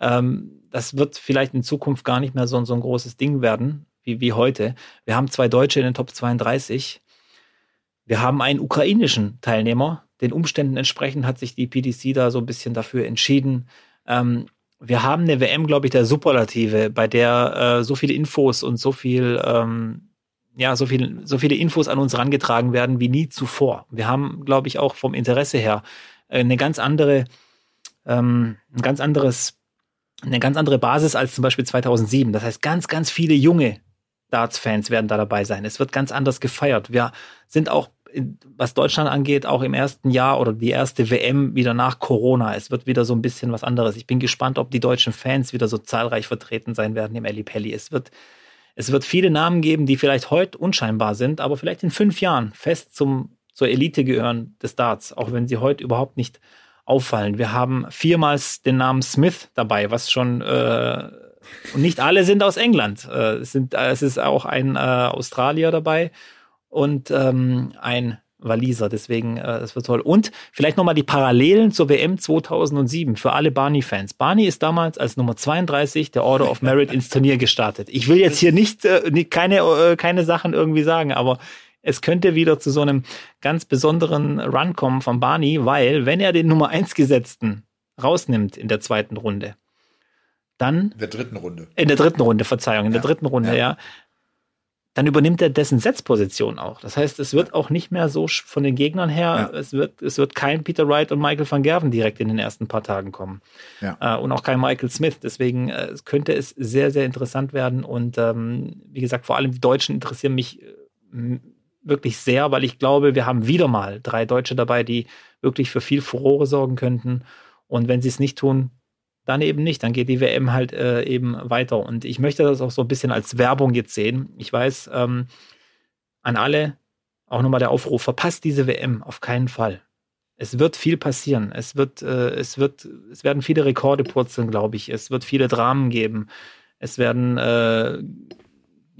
Ähm, das wird vielleicht in Zukunft gar nicht mehr so, so ein großes Ding werden, wie, wie heute. Wir haben zwei Deutsche in den Top 32. Wir haben einen ukrainischen Teilnehmer. Den Umständen entsprechend hat sich die PDC da so ein bisschen dafür entschieden. Ähm, wir haben eine WM, glaube ich, der Superlative, bei der äh, so viele Infos und so viel, ähm, ja, so viel, so viele Infos an uns rangetragen werden wie nie zuvor. Wir haben, glaube ich, auch vom Interesse her äh, eine ganz andere, ähm, ein ganz anderes, eine ganz andere Basis als zum Beispiel 2007. Das heißt, ganz, ganz viele junge Darts-Fans werden da dabei sein. Es wird ganz anders gefeiert. Wir sind auch, was Deutschland angeht, auch im ersten Jahr oder die erste WM wieder nach Corona. Es wird wieder so ein bisschen was anderes. Ich bin gespannt, ob die deutschen Fans wieder so zahlreich vertreten sein werden im Ali Pelli. Es wird, es wird viele Namen geben, die vielleicht heute unscheinbar sind, aber vielleicht in fünf Jahren fest zum, zur Elite gehören des Darts, auch wenn sie heute überhaupt nicht auffallen. Wir haben viermals den Namen Smith dabei, was schon äh, und nicht alle sind aus England. Äh, es, sind, äh, es ist auch ein äh, Australier dabei und ähm, ein Waliser. Deswegen, äh, das wird toll. Und vielleicht nochmal die Parallelen zur WM 2007 für alle Barney-Fans. Barney ist damals als Nummer 32 der Order of Merit ins Turnier gestartet. Ich will jetzt hier nicht, äh, keine, äh, keine Sachen irgendwie sagen, aber es könnte wieder zu so einem ganz besonderen Run kommen von Barney, weil wenn er den Nummer 1 Gesetzten rausnimmt in der zweiten Runde, dann. In der dritten Runde. In der dritten Runde, Verzeihung, in ja. der dritten Runde, ja. ja. Dann übernimmt er dessen Setzposition auch. Das heißt, es wird auch nicht mehr so von den Gegnern her, ja. es, wird, es wird kein Peter Wright und Michael van Gerven direkt in den ersten paar Tagen kommen. Äh, und auch kein Michael Smith. Deswegen äh, könnte es sehr, sehr interessant werden. Und ähm, wie gesagt, vor allem die Deutschen interessieren mich äh, wirklich sehr, weil ich glaube, wir haben wieder mal drei Deutsche dabei, die wirklich für viel Furore sorgen könnten. Und wenn sie es nicht tun, dann eben nicht. Dann geht die WM halt äh, eben weiter. Und ich möchte das auch so ein bisschen als Werbung jetzt sehen. Ich weiß, ähm, an alle auch nochmal der Aufruf, verpasst diese WM auf keinen Fall. Es wird viel passieren. Es wird, äh, es wird, es werden viele Rekorde purzeln, glaube ich. Es wird viele Dramen geben. Es werden äh,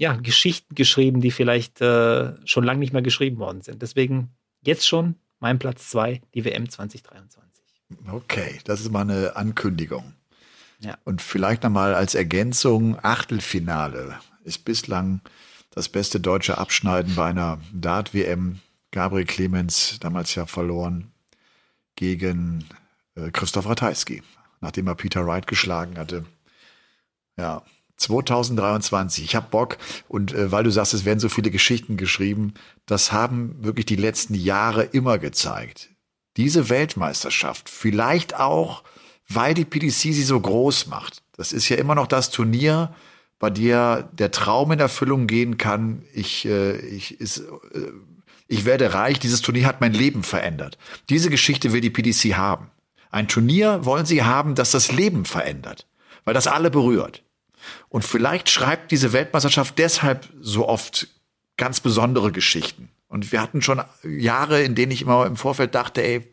ja, Geschichten geschrieben, die vielleicht äh, schon lange nicht mehr geschrieben worden sind. Deswegen jetzt schon mein Platz zwei, die WM 2023. Okay, das ist mal eine Ankündigung. Ja. Und vielleicht nochmal als Ergänzung, Achtelfinale ist bislang das beste deutsche Abschneiden bei einer Dart-WM. Gabriel Clemens, damals ja verloren, gegen äh, Christoph Ratajski, nachdem er Peter Wright geschlagen hatte. Ja, 2023. Ich habe Bock und äh, weil du sagst, es werden so viele Geschichten geschrieben, das haben wirklich die letzten Jahre immer gezeigt. Diese Weltmeisterschaft, vielleicht auch weil die PDC sie so groß macht. Das ist ja immer noch das Turnier, bei dir der Traum in Erfüllung gehen kann. Ich, äh, ich, ist, äh, ich werde reich. Dieses Turnier hat mein Leben verändert. Diese Geschichte will die PDC haben. Ein Turnier wollen sie haben, das das Leben verändert, weil das alle berührt. Und vielleicht schreibt diese Weltmeisterschaft deshalb so oft ganz besondere Geschichten. Und wir hatten schon Jahre, in denen ich immer im Vorfeld dachte, ey,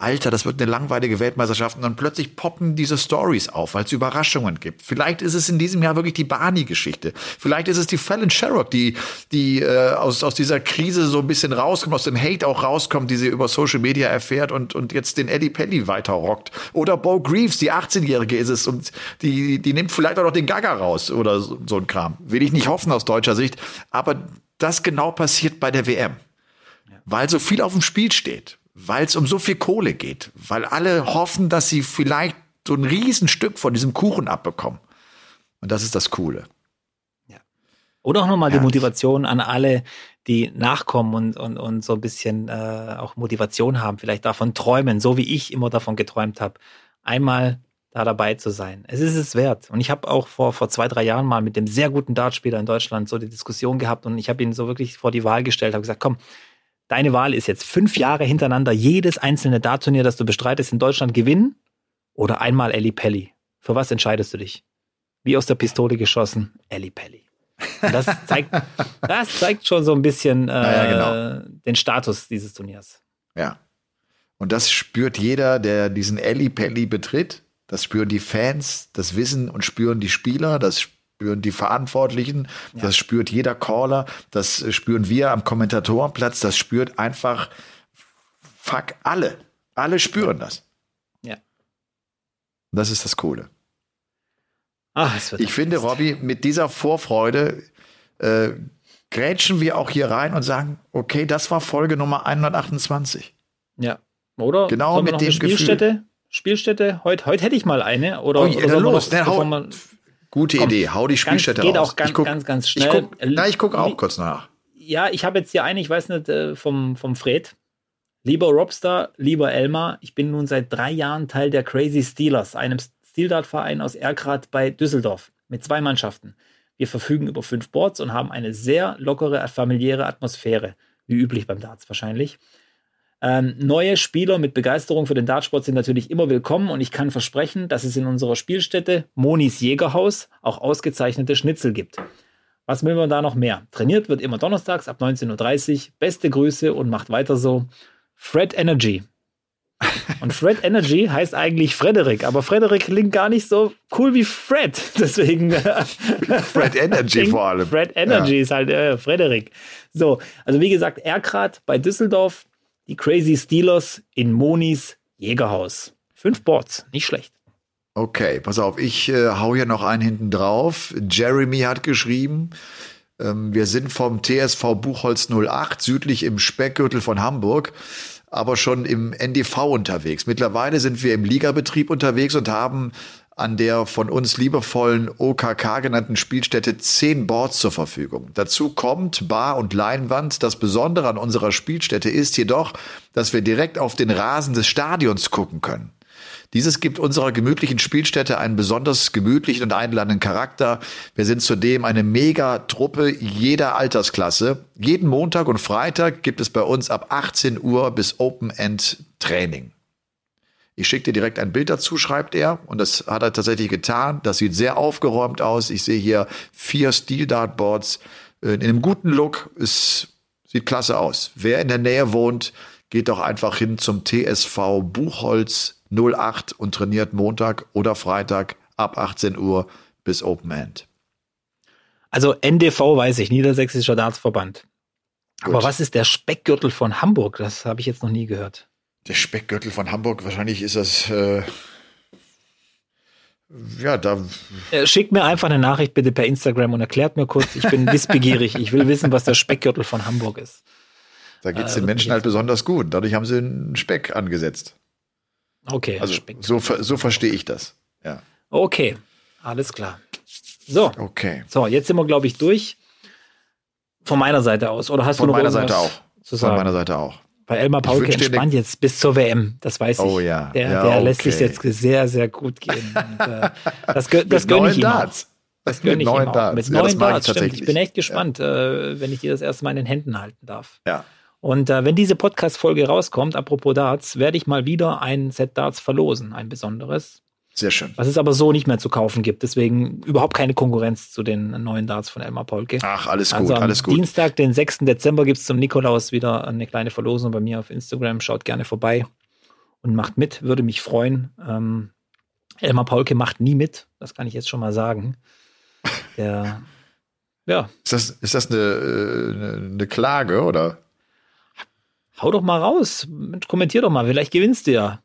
Alter, das wird eine langweilige Weltmeisterschaft und dann plötzlich poppen diese Stories auf, weil es Überraschungen gibt. Vielleicht ist es in diesem Jahr wirklich die Barney-Geschichte. Vielleicht ist es die Fallon Sherrock, die, die äh, aus, aus dieser Krise so ein bisschen rauskommt, aus dem Hate auch rauskommt, die sie über Social Media erfährt und, und jetzt den Eddie Penny weiterrockt. Oder Bo Greaves, die 18-Jährige ist es und die, die nimmt vielleicht auch noch den Gaga raus oder so, so ein Kram. Will ich nicht hoffen aus deutscher Sicht. Aber das genau passiert bei der WM. Weil so viel auf dem Spiel steht weil es um so viel Kohle geht, weil alle hoffen, dass sie vielleicht so ein Riesenstück von diesem Kuchen abbekommen. Und das ist das Coole. Ja. Oder auch nochmal ja. die Motivation an alle, die nachkommen und, und, und so ein bisschen äh, auch Motivation haben, vielleicht davon träumen, so wie ich immer davon geträumt habe, einmal da dabei zu sein. Es ist es wert. Und ich habe auch vor, vor zwei, drei Jahren mal mit dem sehr guten Dartspieler in Deutschland so die Diskussion gehabt und ich habe ihn so wirklich vor die Wahl gestellt, habe gesagt, komm, Deine Wahl ist jetzt fünf Jahre hintereinander jedes einzelne Dartturnier, das du bestreitest in Deutschland gewinnen oder einmal Ellie Pelli. Für was entscheidest du dich? Wie aus der Pistole geschossen, Ellie Pelli. Und das zeigt, das zeigt schon so ein bisschen äh, ja, genau. den Status dieses Turniers. Ja. Und das spürt jeder, der diesen Ellie Pelli betritt. Das spüren die Fans, das wissen und spüren die Spieler, das spüren die Verantwortlichen, ja. das spürt jeder Caller, das spüren wir am Kommentatorenplatz, das spürt einfach fuck alle. Alle spüren das. Ja. Das ist das Coole. Ach, wird ich finde, Robby, mit dieser Vorfreude äh, grätschen wir auch hier rein und sagen, okay, das war Folge Nummer 128. Ja. Oder? Genau mit dem Spielstätte? Gefühl. Spielstätte? Heute, heute hätte ich mal eine. Oder, oh, oder dann los, noch, hau, man, gute Komm, Idee, hau die Spielstätte ganz, geht raus. auch ganz, ich guck, ganz, ganz schnell. Ich guck, na, ich gucke auch kurz nach. Ja, ich habe jetzt hier eine, ich weiß nicht, äh, vom, vom Fred. Lieber Robstar, lieber Elmar, ich bin nun seit drei Jahren Teil der Crazy Steelers, einem Steeldart-Verein aus Erkrath bei Düsseldorf mit zwei Mannschaften. Wir verfügen über fünf Boards und haben eine sehr lockere, familiäre Atmosphäre, wie üblich beim Darts wahrscheinlich. Ähm, neue Spieler mit Begeisterung für den Dartsport sind natürlich immer willkommen und ich kann versprechen, dass es in unserer Spielstätte Monis Jägerhaus auch ausgezeichnete Schnitzel gibt. Was will man da noch mehr? Trainiert wird immer donnerstags ab 19.30 Uhr. Beste Grüße und macht weiter so. Fred Energy. Und Fred Energy heißt eigentlich Frederik, aber Frederik klingt gar nicht so cool wie Fred. Deswegen. Fred Energy vor allem. Fred Energy ja. ist halt äh, Frederik. So, also wie gesagt, Erkrath bei Düsseldorf, die Crazy Steelers in Monis Jägerhaus. Fünf Boards, nicht schlecht. Okay, pass auf, ich äh, hau hier noch einen hinten drauf. Jeremy hat geschrieben, ähm, wir sind vom TSV Buchholz 08 südlich im Speckgürtel von Hamburg, aber schon im NDV unterwegs. Mittlerweile sind wir im Ligabetrieb unterwegs und haben an der von uns liebevollen OKK genannten Spielstätte zehn Boards zur Verfügung. Dazu kommt Bar und Leinwand. Das Besondere an unserer Spielstätte ist jedoch, dass wir direkt auf den Rasen des Stadions gucken können. Dieses gibt unserer gemütlichen Spielstätte einen besonders gemütlichen und einladenden Charakter. Wir sind zudem eine Mega-Truppe jeder Altersklasse. Jeden Montag und Freitag gibt es bei uns ab 18 Uhr bis Open-End-Training. Ich schicke dir direkt ein Bild dazu, schreibt er. Und das hat er tatsächlich getan. Das sieht sehr aufgeräumt aus. Ich sehe hier vier Steel-Dartboards äh, in einem guten Look. Es sieht klasse aus. Wer in der Nähe wohnt, geht doch einfach hin zum TSV Buchholz 08 und trainiert Montag oder Freitag ab 18 Uhr bis Open End. Also NDV weiß ich, Niedersächsischer Dartsverband. Gut. Aber was ist der Speckgürtel von Hamburg? Das habe ich jetzt noch nie gehört der Speckgürtel von Hamburg, wahrscheinlich ist das, äh, ja, da. Äh, schickt mir einfach eine Nachricht bitte per Instagram und erklärt mir kurz, ich bin wissbegierig, ich will wissen, was der Speckgürtel von Hamburg ist. Da geht es äh, den Menschen halt besonders gut. Dadurch haben sie einen Speck angesetzt. Okay, also so, so verstehe ich das. Ja. Okay, alles klar. So. Okay. So, jetzt sind wir, glaube ich, durch. Von meiner Seite aus. Oder hast Von du noch meiner Seite auch. Zu sagen? Von meiner Seite auch. Bei Elmar Paulke entspannt jetzt bis zur WM, das weiß ich. Oh ja. Der, ja, der okay. lässt sich jetzt sehr, sehr gut gehen. Und, äh, das gö das gönne ich ihm Darts. Auch. Das gönne ich ihm auch. Darts. Mit ja, neuen Darts, ich stimmt. Ich bin echt gespannt, ja. äh, wenn ich dir das erste Mal in den Händen halten darf. Ja. Und äh, wenn diese Podcast-Folge rauskommt, apropos Darts, werde ich mal wieder ein Set Darts verlosen, ein besonderes. Sehr schön. Was es aber so nicht mehr zu kaufen gibt. Deswegen überhaupt keine Konkurrenz zu den neuen Darts von Elmar Polke. Ach, alles gut, also am alles gut. Dienstag, den 6. Dezember, gibt es zum Nikolaus wieder eine kleine Verlosung bei mir auf Instagram. Schaut gerne vorbei und macht mit, würde mich freuen. Ähm, Elmar Paulke macht nie mit, das kann ich jetzt schon mal sagen. Der, ja. Ist das, ist das eine, eine Klage oder? Hau doch mal raus. Kommentier doch mal, vielleicht gewinnst du ja.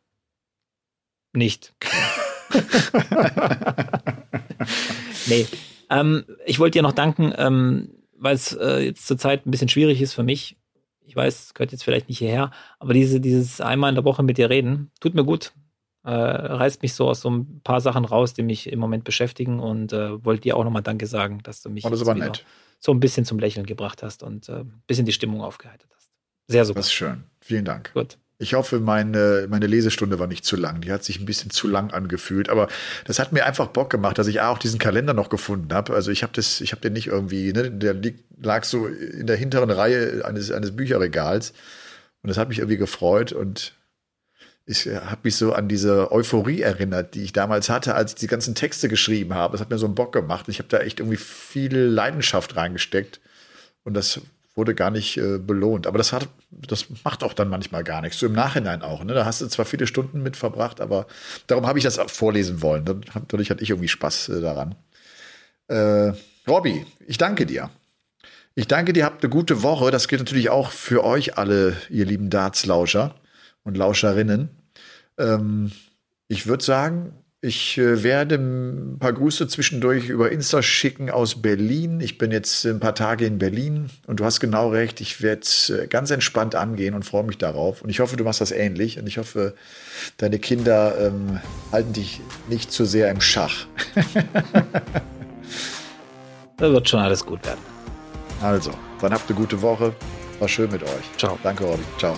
Nicht. nee. Ähm, ich wollte dir noch danken, ähm, weil es äh, jetzt zurzeit ein bisschen schwierig ist für mich. Ich weiß, es gehört jetzt vielleicht nicht hierher, aber diese, dieses einmal in der Woche mit dir reden, tut mir gut. Äh, reißt mich so aus so ein paar Sachen raus, die mich im Moment beschäftigen und äh, wollte dir auch nochmal Danke sagen, dass du mich oh, so ein bisschen zum Lächeln gebracht hast und äh, ein bisschen die Stimmung aufgeheitert hast. Sehr super. Das ist schön. Vielen Dank. Gut. Ich hoffe, meine, meine Lesestunde war nicht zu lang. Die hat sich ein bisschen zu lang angefühlt. Aber das hat mir einfach Bock gemacht, dass ich auch diesen Kalender noch gefunden habe. Also ich habe das, den nicht irgendwie, ne, der lag so in der hinteren Reihe eines, eines Bücherregals. Und das hat mich irgendwie gefreut und ich habe mich so an diese Euphorie erinnert, die ich damals hatte, als ich die ganzen Texte geschrieben habe. Das hat mir so einen Bock gemacht. Ich habe da echt irgendwie viel Leidenschaft reingesteckt. Und das wurde gar nicht äh, belohnt. Aber das hat, das macht auch dann manchmal gar nichts. So im Nachhinein auch. Ne? Da hast du zwar viele Stunden mit verbracht, aber darum habe ich das vorlesen wollen. Dadurch hatte ich irgendwie Spaß äh, daran. Äh, Robby, ich danke dir. Ich danke dir, habt eine gute Woche. Das gilt natürlich auch für euch alle, ihr lieben Darts-Lauscher und Lauscherinnen. Ähm, ich würde sagen, ich äh, werde ein paar Grüße zwischendurch über Insta schicken aus Berlin. Ich bin jetzt ein paar Tage in Berlin und du hast genau recht. Ich werde äh, ganz entspannt angehen und freue mich darauf. Und ich hoffe, du machst das ähnlich. Und ich hoffe, deine Kinder ähm, halten dich nicht zu sehr im Schach. da wird schon alles gut werden. Also, dann habt eine gute Woche. War schön mit euch. Ciao. Danke, Robby. Ciao.